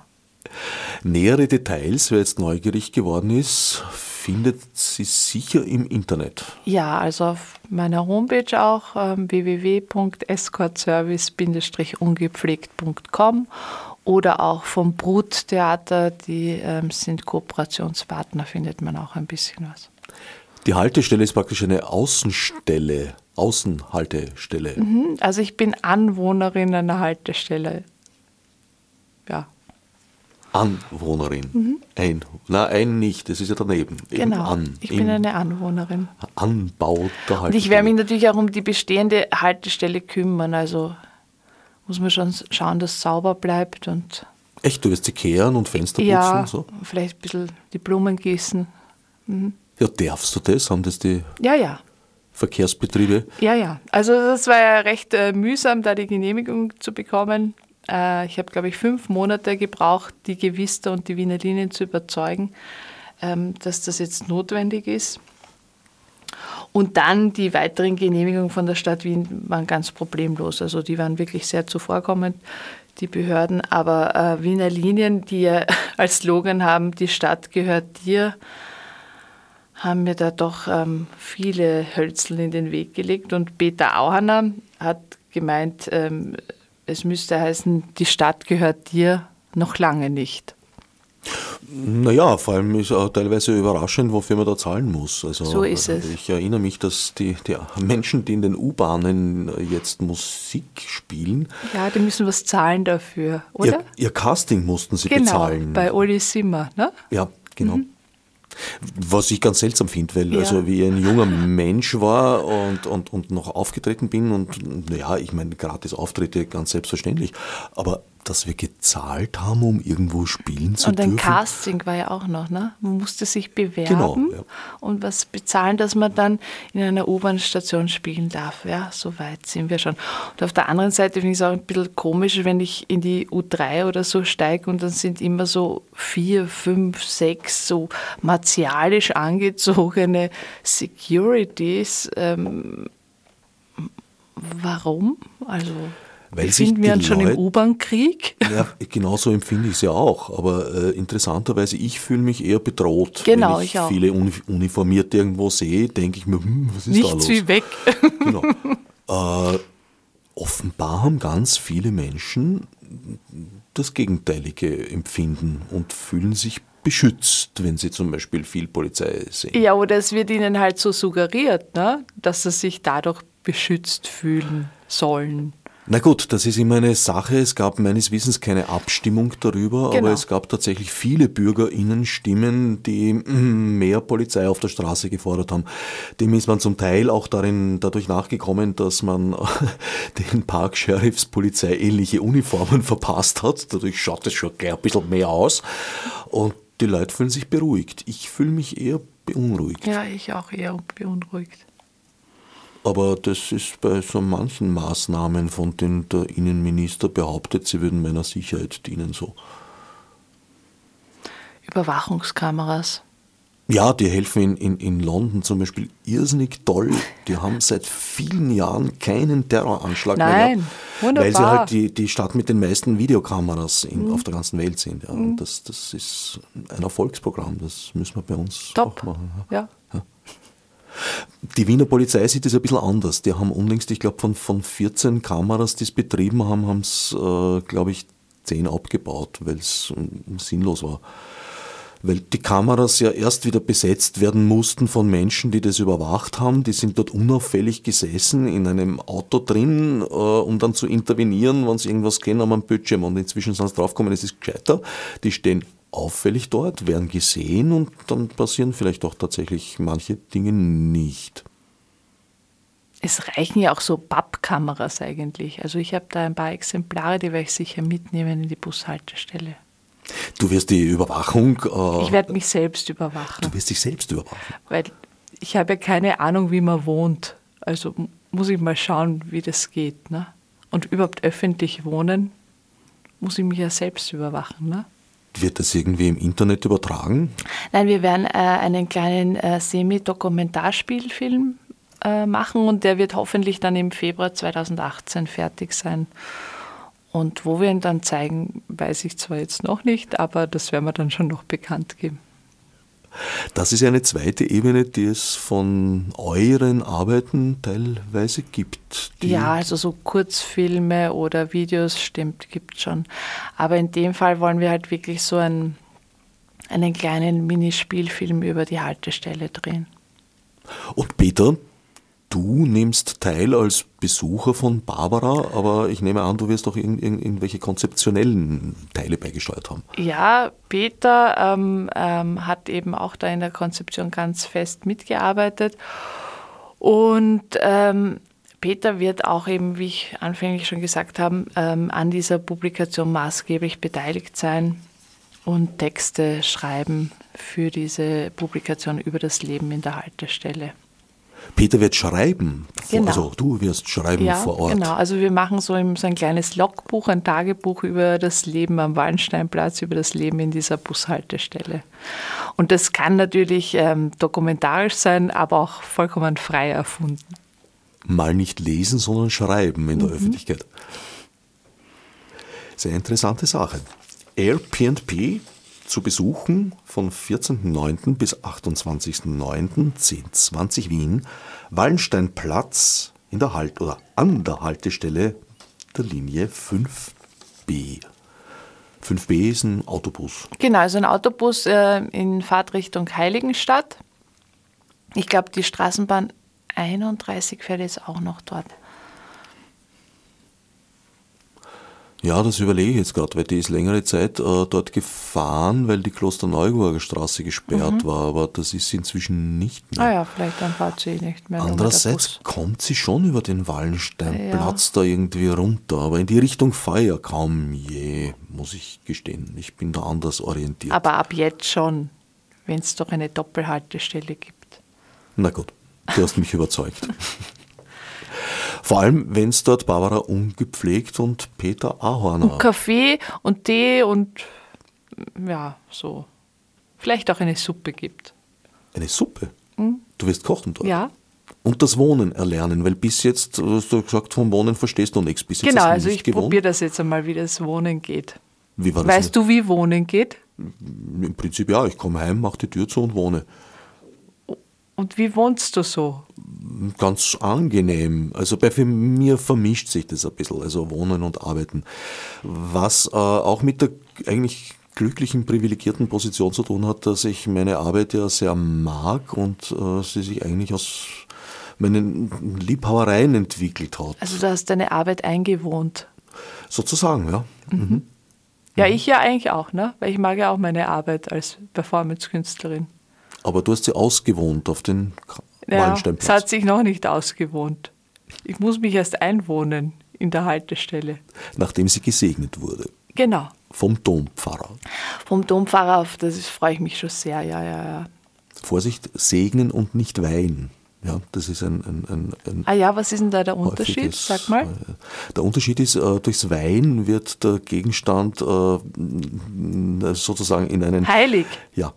Nähere Details, wer jetzt neugierig geworden ist, findet sie sicher im Internet. Ja, also auf meiner Homepage auch ähm, www.escortservice-ungepflegt.com oder auch vom Bruttheater, die ähm, sind Kooperationspartner, findet man auch ein bisschen was. Die Haltestelle ist praktisch eine Außenstelle, Außenhaltestelle. Hm, Also ich bin Anwohnerin einer Haltestelle. Ja, Anwohnerin. Ein. Na, ein nicht, das ist ja daneben. Eben genau. An, ich bin eine Anwohnerin. Anbau der Haltestelle. Und ich werde mich natürlich auch um die bestehende Haltestelle kümmern. Also muss man schon schauen, dass es sauber bleibt und Echt, du wirst sie kehren und Fenster putzen ja, und so? vielleicht ein bisschen die Blumen gießen. Ja, darfst du das? Haben das die Ja, ja. Verkehrsbetriebe? Ja, ja. Also das war ja recht äh, mühsam, da die Genehmigung zu bekommen. Äh, ich habe, glaube ich, fünf Monate gebraucht, die Gewister und die Wiener Linien zu überzeugen, ähm, dass das jetzt notwendig ist. Und dann die weiteren Genehmigungen von der Stadt Wien waren ganz problemlos. Also die waren wirklich sehr zuvorkommend, die Behörden. Aber äh, Wiener Linien, die ja [LAUGHS] als Slogan haben, die Stadt gehört dir, haben mir da doch ähm, viele Hölzel in den Weg gelegt. Und Peter Auhanner hat gemeint, ähm, es müsste heißen, die Stadt gehört dir noch lange nicht. Naja, vor allem ist auch teilweise überraschend, wofür man da zahlen muss. Also, So ist es. Ich erinnere mich, dass die, die Menschen, die in den U-Bahnen jetzt Musik spielen, Ja, die müssen was zahlen dafür, oder? ihr, ihr Casting mussten sie genau, bezahlen. bei Uli Simmer. Ne? Ja, genau. Was ich ganz seltsam finde, weil Ja. also wie ich ein junger Mensch war und, und, und noch aufgetreten bin und naja, ich meine, gratis Auftritte ganz selbstverständlich, aber dass wir gezahlt haben, um irgendwo spielen zu Und ein dürfen. Casting war ja auch noch, ne? Man musste sich bewerben Genau, ja. und was bezahlen, dass man dann in einer U-Bahn-Station spielen darf. Ja, so weit sind wir schon. Und auf der anderen Seite finde ich es auch ein bisschen komisch, wenn ich in die U3 oder so steige und dann sind immer so vier, fünf, sechs so martialisch angezogene Securities. Ähm, warum? Also Weil befinden wir uns schon im Leut- U-Bahn-Krieg? Ja, genau so empfinde ich es ja auch. Aber äh, interessanterweise, ich fühle mich eher bedroht. Genau, Wenn ich, ich auch. viele Uni Uniformierte irgendwo sehe, denke ich mir, hm, was ist da Nichts los? wie weg. [LAUGHS] Genau. Äh, offenbar haben ganz viele Menschen das gegenteilige Empfinden und fühlen sich beschützt, wenn sie zum Beispiel viel Polizei sehen. Ja, oder es wird ihnen halt so suggeriert, ne? dass sie sich dadurch beschützt fühlen sollen. Na gut, das ist immer eine Sache. Es gab meines Wissens keine Abstimmung darüber, Genau. aber es gab tatsächlich viele BürgerInnen-Stimmen, die mm, mehr Polizei auf der Straße gefordert haben. Dem ist man zum Teil auch darin, dadurch nachgekommen, dass man [LAUGHS] den Park-Sheriffs polizeiähnliche Uniformen verpasst hat. Dadurch schaut es schon gleich ein bisschen mehr aus. Und die Leute fühlen sich beruhigt. Ich fühle mich eher beunruhigt. Ja, ich auch eher beunruhigt. Aber das ist bei so manchen Maßnahmen, von denen der Innenminister behauptet, sie würden meiner Sicherheit dienen, so. Überwachungskameras. Ja, die helfen in, in, in London zum Beispiel irrsinnig toll. Die haben seit vielen Jahren keinen Terroranschlag mehr Nein, gehabt, wunderbar. weil sie halt die, die Stadt mit den meisten Videokameras in, auf der ganzen Welt sind. Ja. Und das, das ist ein Erfolgsprogramm, das müssen wir bei uns Top. auch machen. Ja. Die Wiener Polizei sieht es ein bisschen anders. Die haben unlängst, ich glaube, von, von 14 Kameras, die es betrieben haben, haben es, äh, glaube ich, 10 abgebaut, weil es äh, sinnlos war. Weil die Kameras ja erst wieder besetzt werden mussten von Menschen, die das überwacht haben. Die sind dort unauffällig gesessen in einem Auto drin, äh, um dann zu intervenieren, wenn sie irgendwas kennen am Bildschirm. Und inzwischen sind sie draufgekommen, es ist gescheiter. Die stehen auffällig dort, werden gesehen und dann passieren vielleicht auch tatsächlich manche Dinge nicht. Es reichen ja auch so Pappkameras eigentlich. Also ich habe da ein paar Exemplare, die werde ich sicher mitnehmen in die Bushaltestelle. Du wirst die Überwachung. Äh, ich werde mich selbst überwachen. Du wirst dich selbst überwachen. Weil ich habe ja keine Ahnung, wie man wohnt. Also muss ich mal schauen, wie das geht. Ne? Und überhaupt öffentlich wohnen, muss ich mich ja selbst überwachen. Ne? Wird das irgendwie im Internet übertragen? Nein, wir werden äh, einen kleinen äh, Semi-Dokumentarspielfilm äh, machen und der wird hoffentlich dann im Februar 2018 fertig sein. Und wo wir ihn dann zeigen, weiß ich zwar jetzt noch nicht, aber das werden wir dann schon noch bekannt geben. Das ist eine zweite Ebene, die es von euren Arbeiten teilweise gibt. Ja, also so Kurzfilme oder Videos, stimmt, gibt schon. Aber in dem Fall wollen wir halt wirklich so einen, einen kleinen Minispielfilm über die Haltestelle drehen. Und Peter, du nimmst teil als Besucher von Barbara, aber ich nehme an, du wirst auch in, in, irgendwelche konzeptionellen Teile beigesteuert haben. Ja, Peter ähm, ähm, hat eben auch da in der Konzeption ganz fest mitgearbeitet. Und ähm, Peter wird auch eben, wie ich anfänglich schon gesagt habe, ähm, an dieser Publikation maßgeblich beteiligt sein und Texte schreiben für diese Publikation über das Leben in der Haltestelle. Peter wird schreiben, genau. also du wirst schreiben ja, vor Ort. Genau, also wir machen so, so ein kleines Logbuch, ein Tagebuch über das Leben am Wallensteinplatz, über das Leben in dieser Bushaltestelle. Und das kann natürlich ähm, dokumentarisch sein, aber auch vollkommen frei erfunden. Mal nicht lesen, sondern schreiben in der mhm. Öffentlichkeit. Sehr interessante Sache. Airbnb zu besuchen von 14.09. bis 28.09. Wien, Wallensteinplatz in der Halt oder an der Haltestelle der Linie 5b. 5b ist ein Autobus. Genau, also ein Autobus äh, in Fahrtrichtung Heiligenstadt. Ich glaube, die Straßenbahn 31 fährt jetzt auch noch dort. Ja, das überlege ich jetzt gerade, weil die ist längere Zeit äh, dort gefahren, weil die Klosterneuburger Straße gesperrt mhm. war, aber das ist sie inzwischen nicht mehr. Ah ja, vielleicht dann fahrt sie nicht mehr. Andererseits kommt sie schon über den Wallensteinplatz ja. da irgendwie runter, aber in die Richtung Feier kaum je, muss ich gestehen. Ich bin da anders orientiert. Aber ab jetzt schon, wenn es doch eine Doppelhaltestelle gibt. Na gut, du hast mich überzeugt. [LAUGHS] Vor allem, wenn es dort Barbara Ungepflegt und Peter Ahorner. Und Kaffee und Tee und ja, so. Vielleicht auch eine Suppe gibt. Eine Suppe? Mhm. Du wirst kochen dort? Ja. Und das Wohnen erlernen, weil bis jetzt, hast du gesagt, vom Wohnen verstehst du nichts. Bis jetzt genau, also ich probiere das jetzt einmal, wie das Wohnen geht. Wie war das weißt nicht? du, wie Wohnen geht? Im Prinzip ja, ich komme heim, mache die Tür zu und wohne. Und wie wohnst du so? Ganz angenehm. Also bei mir vermischt sich das ein bisschen, also Wohnen und Arbeiten. Was äh, auch mit der eigentlich glücklichen, privilegierten Position zu tun hat, dass ich meine Arbeit ja sehr mag und äh, sie sich eigentlich aus meinen Liebhabereien entwickelt hat. Also du hast deine Arbeit eingewohnt. Sozusagen, ja. Mhm. Mhm. Ja, ich ja eigentlich auch, ne? weil ich mag ja auch meine Arbeit als Performance-Künstlerin. Aber du hast sie ausgewohnt auf den ja. Es hat sich noch nicht ausgewohnt. Ich muss mich erst einwohnen in der Haltestelle. Nachdem sie gesegnet wurde. Genau. Vom Dompfarrer. Vom Dompfarrer, auf das freue ich mich schon sehr, ja, ja, ja. Vorsicht, segnen und nicht weihen. Ja, das ist ein, ein, ein, ein Ah ja, was ist denn da der Unterschied? Sag mal. Äh, der Unterschied ist, äh, durchs Weihen wird der Gegenstand äh, sozusagen in einen... Heilig. Ja,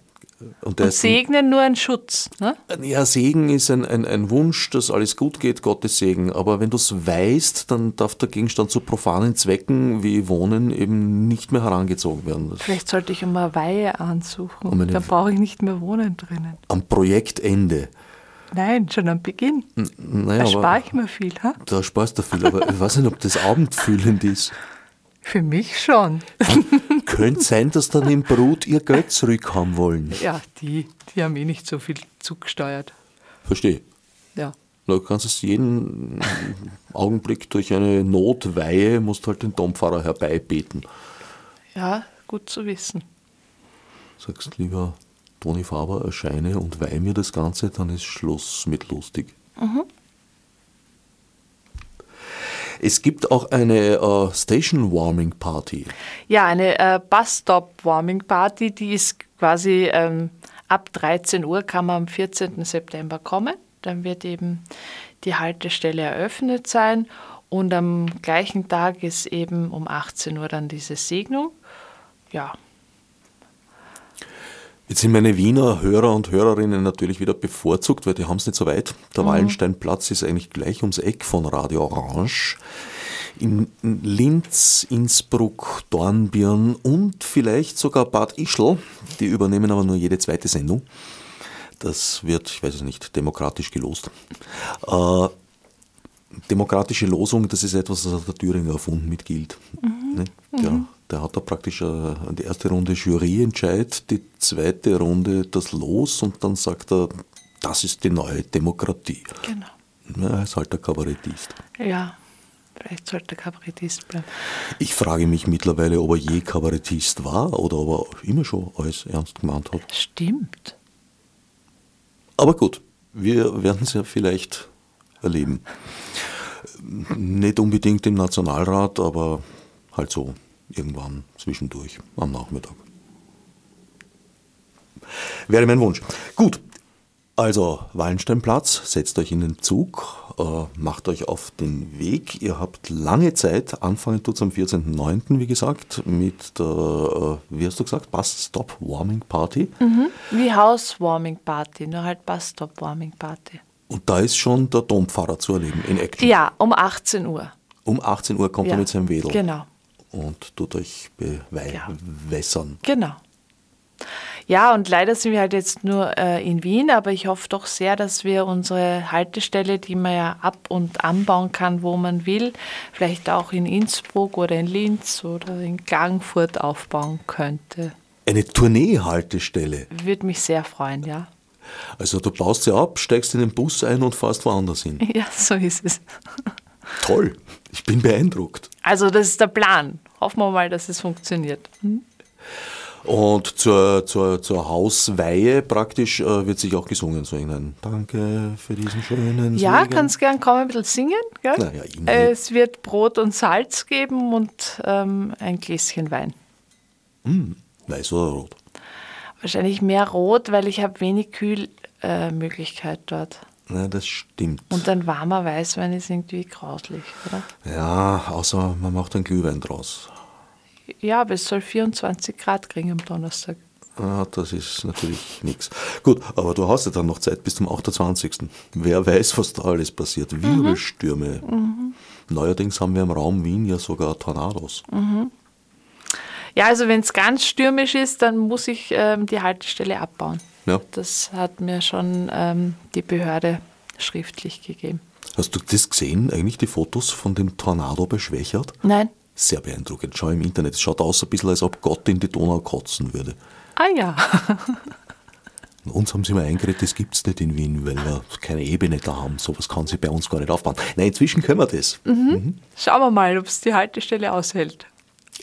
und, und Segnen nur ein Schutz. Ne? Ja, Segen ist ein, ein, ein, Wunsch, dass alles gut geht, Gottes Segen. Aber wenn du es weißt, dann darf der Gegenstand zu profanen Zwecken wie Wohnen eben nicht mehr herangezogen werden. Das Vielleicht sollte ich immer Weihe ansuchen. Um dann brauche ich nicht mehr Wohnen drinnen. Am Projektende Nein, schon am Beginn. Naja, da spare ich mir viel. Ha? da sparst du viel, aber ich weiß nicht, ob das [LAUGHS] abendfüllend ist. Für mich schon. [LAUGHS] Könnte sein, dass dann im Brut ihr Geld zurückhaben wollen. Ja, die, die haben eh nicht so viel zugesteuert. Verstehe. Ja. Du kannst es jeden Augenblick durch eine Notweihe, musst halt den Dompfarrer herbeibeten. Ja, gut zu wissen. Sagst lieber, Toni Faber, erscheine und weih mir das Ganze, dann ist Schluss mit lustig. Es gibt auch eine äh, Station Warming Party. Ja, eine äh, Bus-Stop-Warming-Party, die ist quasi ähm, ab 13 Uhr, kann man am 14. September kommen. Dann wird eben die Haltestelle eröffnet sein und am gleichen Tag ist eben um 18 Uhr dann diese Segnung. Ja, Jetzt sind meine Wiener Hörer und Hörerinnen natürlich wieder bevorzugt, weil die haben es nicht so weit. Der Wallensteinplatz ist eigentlich gleich ums Eck von Radio Orange. In Linz, Innsbruck, Dornbirn und vielleicht sogar Bad Ischl, die übernehmen aber nur jede zweite Sendung. Das wird, ich weiß es nicht, demokratisch gelost. Äh, demokratische Losung, das ist etwas, das hat der Thüringer erfunden mit Gild. Ne? Der, der hat da praktisch äh, die erste Runde Juryentscheid, die zweite Runde das Los und dann sagt er, das ist die neue Demokratie. genau. Ja, er ist halt der Kabarettist. Ja, vielleicht sollte der Kabarettist bleiben. Ich frage mich mittlerweile, ob er je Kabarettist war oder ob er immer schon alles ernst gemeint hat. Stimmt. Aber gut, wir werden es ja vielleicht erleben. Nicht unbedingt im Nationalrat, aber halt so irgendwann zwischendurch am Nachmittag. Wäre mein Wunsch. Gut, also Wallensteinplatz, setzt euch in den Zug, äh, macht euch auf den Weg. Ihr habt lange Zeit, anfangen tut am 14.09., wie gesagt, mit der, äh, wie hast du gesagt, Bus Stop Warming Party. Wie Housewarming Party, nur halt Bus-Stop-Warming Party. Und da ist schon der Dompfarrer zu erleben in Action. Ja, um 18 Uhr. Um 18 Uhr kommt Ja, er mit seinem Wedel Genau. Und tut euch Ja. bewässern. Genau. Ja, und leider sind wir halt jetzt nur äh, in Wien, aber ich hoffe doch sehr, dass wir unsere Haltestelle, die man ja ab- und anbauen kann, wo man will, vielleicht auch in Innsbruck oder in Linz oder in Klagenfurt aufbauen könnte. Eine Tourneehaltestelle. Würde mich sehr freuen, ja. Also du baust sie ab, steigst in den Bus ein und fährst woanders hin. [LAUGHS] Ja, so ist es. Toll, ich bin beeindruckt. Also das ist der Plan. Hoffen wir mal, dass es funktioniert. Und zur, zur, zur Hausweihe praktisch äh, wird sich auch gesungen, so irgendein Danke für diesen schönen Ja, Segen. kannst gern kommen, ein bisschen singen. Gell? Ja, es wird Brot und Salz geben und ähm, ein Gläschen Wein. Weiß oder rot? Wahrscheinlich mehr rot, weil ich habe wenig Kühlmöglichkeit äh, dort. Na, das stimmt. Und ein warmer Weißwein ist irgendwie grauslich, oder? Ja, außer man macht einen Glühwein draus. Ja, aber es soll 24 Grad kriegen am Donnerstag. Ah, das ist natürlich nichts. Gut, aber du hast ja dann noch Zeit bis zum 28. Wer weiß, was da alles passiert. Wirbelstürme. Neuerdings haben wir im Raum Wien ja sogar Tornados. Ja, also wenn es ganz stürmisch ist, dann muss ich ähm, die Haltestelle abbauen. Ja. Das hat mir schon ähm, die Behörde schriftlich gegeben. Hast du das gesehen, eigentlich die Fotos von dem Tornado bei Schwächert? Nein? Sehr beeindruckend. Schau im Internet. Es schaut aus ein bisschen, als ob Gott in die Donau kotzen würde. Ah ja. [LAUGHS] Uns haben sie mal eingeredet, das gibt es nicht in Wien, weil wir keine Ebene da haben. Sowas kann sie bei uns gar nicht aufbauen. Nein, inzwischen können wir das. Schauen wir mal, ob es die Haltestelle aushält.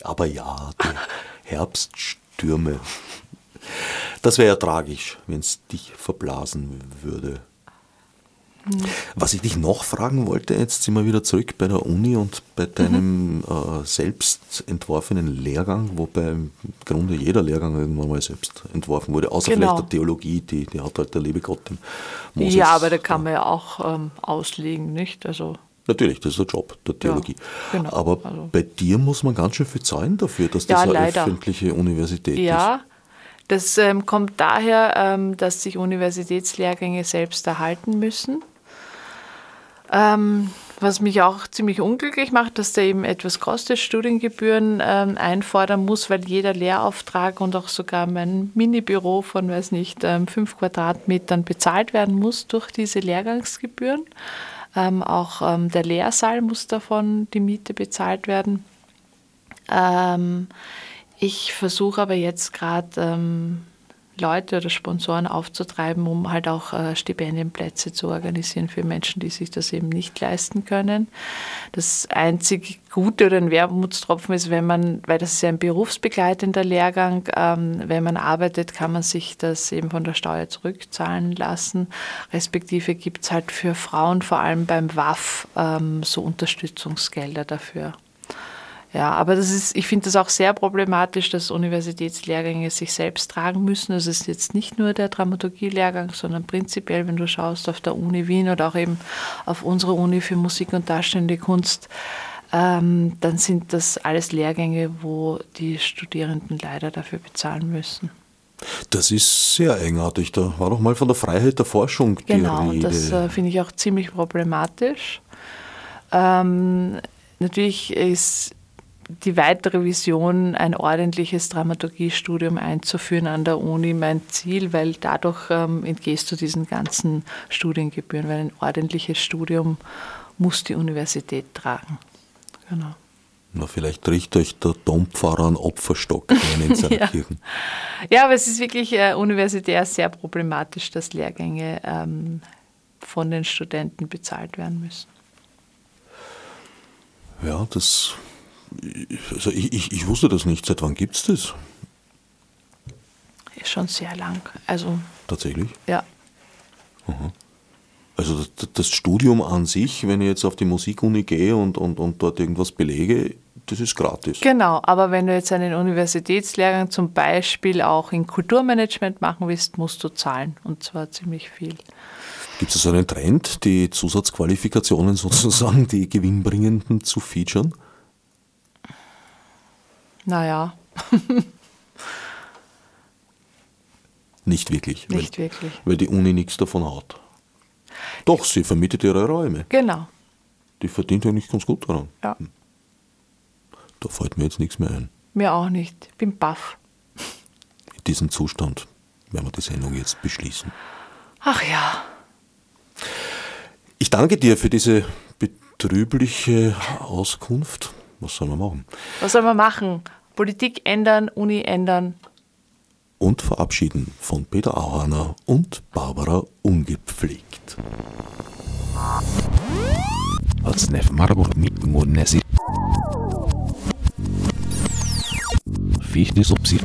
Aber ja, die [LAUGHS] Herbststürme. Das wäre ja tragisch, wenn es dich verblasen würde. Was ich dich noch fragen wollte, jetzt sind wir wieder zurück bei der Uni und bei deinem äh, selbst entworfenen Lehrgang, wobei im Grunde jeder Lehrgang irgendwann mal selbst entworfen wurde, außer Genau. vielleicht der Theologie, die, die hat halt der liebe Gott dem Moses. ja, aber da kann man ja auch ähm, auslegen, nicht? Also Natürlich, das ist der Job der Theologie. genau, Aber also- bei dir muss man ganz schön viel zahlen dafür, dass Ja, das eine leider. öffentliche Universität ist. Ja, das ähm, kommt daher, ähm, dass sich Universitätslehrgänge selbst erhalten müssen. Ähm, was mich auch ziemlich unglücklich macht, dass der eben etwas kostet, Studiengebühren ähm, einfordern muss, weil jeder Lehrauftrag und auch sogar mein Minibüro von, weiß nicht, ähm, fünf Quadratmetern bezahlt werden muss durch diese Lehrgangsgebühren. Ähm, auch ähm, der Lehrsaal muss davon die Miete bezahlt werden. Ähm, ich versuche aber jetzt gerade Leute oder Sponsoren aufzutreiben, um halt auch äh, Stipendienplätze zu organisieren für Menschen, die sich das eben nicht leisten können. Das einzig Gute oder ein Wermutstropfen ist, wenn man, weil das ist ja ein berufsbegleitender Lehrgang, ähm, wenn man arbeitet, kann man sich das eben von der Steuer zurückzahlen lassen. Respektive gibt es halt für Frauen vor allem beim WAF ähm, so Unterstützungsgelder dafür. Ja, aber das ist, ich finde das auch sehr problematisch, dass Universitätslehrgänge sich selbst tragen müssen. Das ist jetzt nicht nur der Dramaturgie-Lehrgang, sondern prinzipiell, wenn du schaust auf der Uni Wien oder auch eben auf unsere Uni für Musik und Darstellende Kunst, ähm, dann sind das alles Lehrgänge, wo die Studierenden leider dafür bezahlen müssen. Das ist sehr eigenartig. Da war doch mal von der Freiheit der Forschung die genau, Rede. Genau, das äh, finde ich auch ziemlich problematisch. Ähm, natürlich ist die weitere Vision, ein ordentliches Dramaturgiestudium einzuführen an der Uni, mein Ziel, weil dadurch ähm, entgehst du diesen ganzen Studiengebühren, weil ein ordentliches Studium muss die Universität tragen. Genau. Na, vielleicht riecht euch der Dompfarrer einen Opferstock ein in [LAUGHS] seiner ja. Kirche. Ja, aber es ist wirklich äh, universitär sehr problematisch, dass Lehrgänge ähm, von den Studenten bezahlt werden müssen. Ja, das also ich, ich, ich wusste das nicht. Seit wann gibt es das? Ist schon sehr lang. Also, Tatsächlich? Ja. Aha. Also das, das, Studium an sich, wenn ich jetzt auf die Musikuni gehe und, und, und dort irgendwas belege, das ist gratis. Genau, aber wenn du jetzt einen Universitätslehrgang zum Beispiel auch in Kulturmanagement machen willst, musst du zahlen und zwar ziemlich viel. Gibt es so einen Trend, die Zusatzqualifikationen [LAUGHS] sozusagen, die gewinnbringenden zu featuren? Naja. [LAUGHS] Nicht wirklich. Nicht weil, wirklich. Weil die Uni nichts davon hat. Doch, sie vermietet ihre Räume. Genau. Die verdient eigentlich ganz gut daran. Ja. Da fällt mir jetzt nichts mehr ein. Mir auch nicht. Ich bin baff. In diesem Zustand werden wir die Sendung jetzt beschließen. Ach ja. Ich danke dir für diese betrübliche Auskunft. Was soll man machen? Was soll man machen? Politik ändern, Uni ändern. Und verabschieden von Peter Auerner und Barbara Ungepflegt. Als Nef Marburg mit Monesi. Fichtes ob sie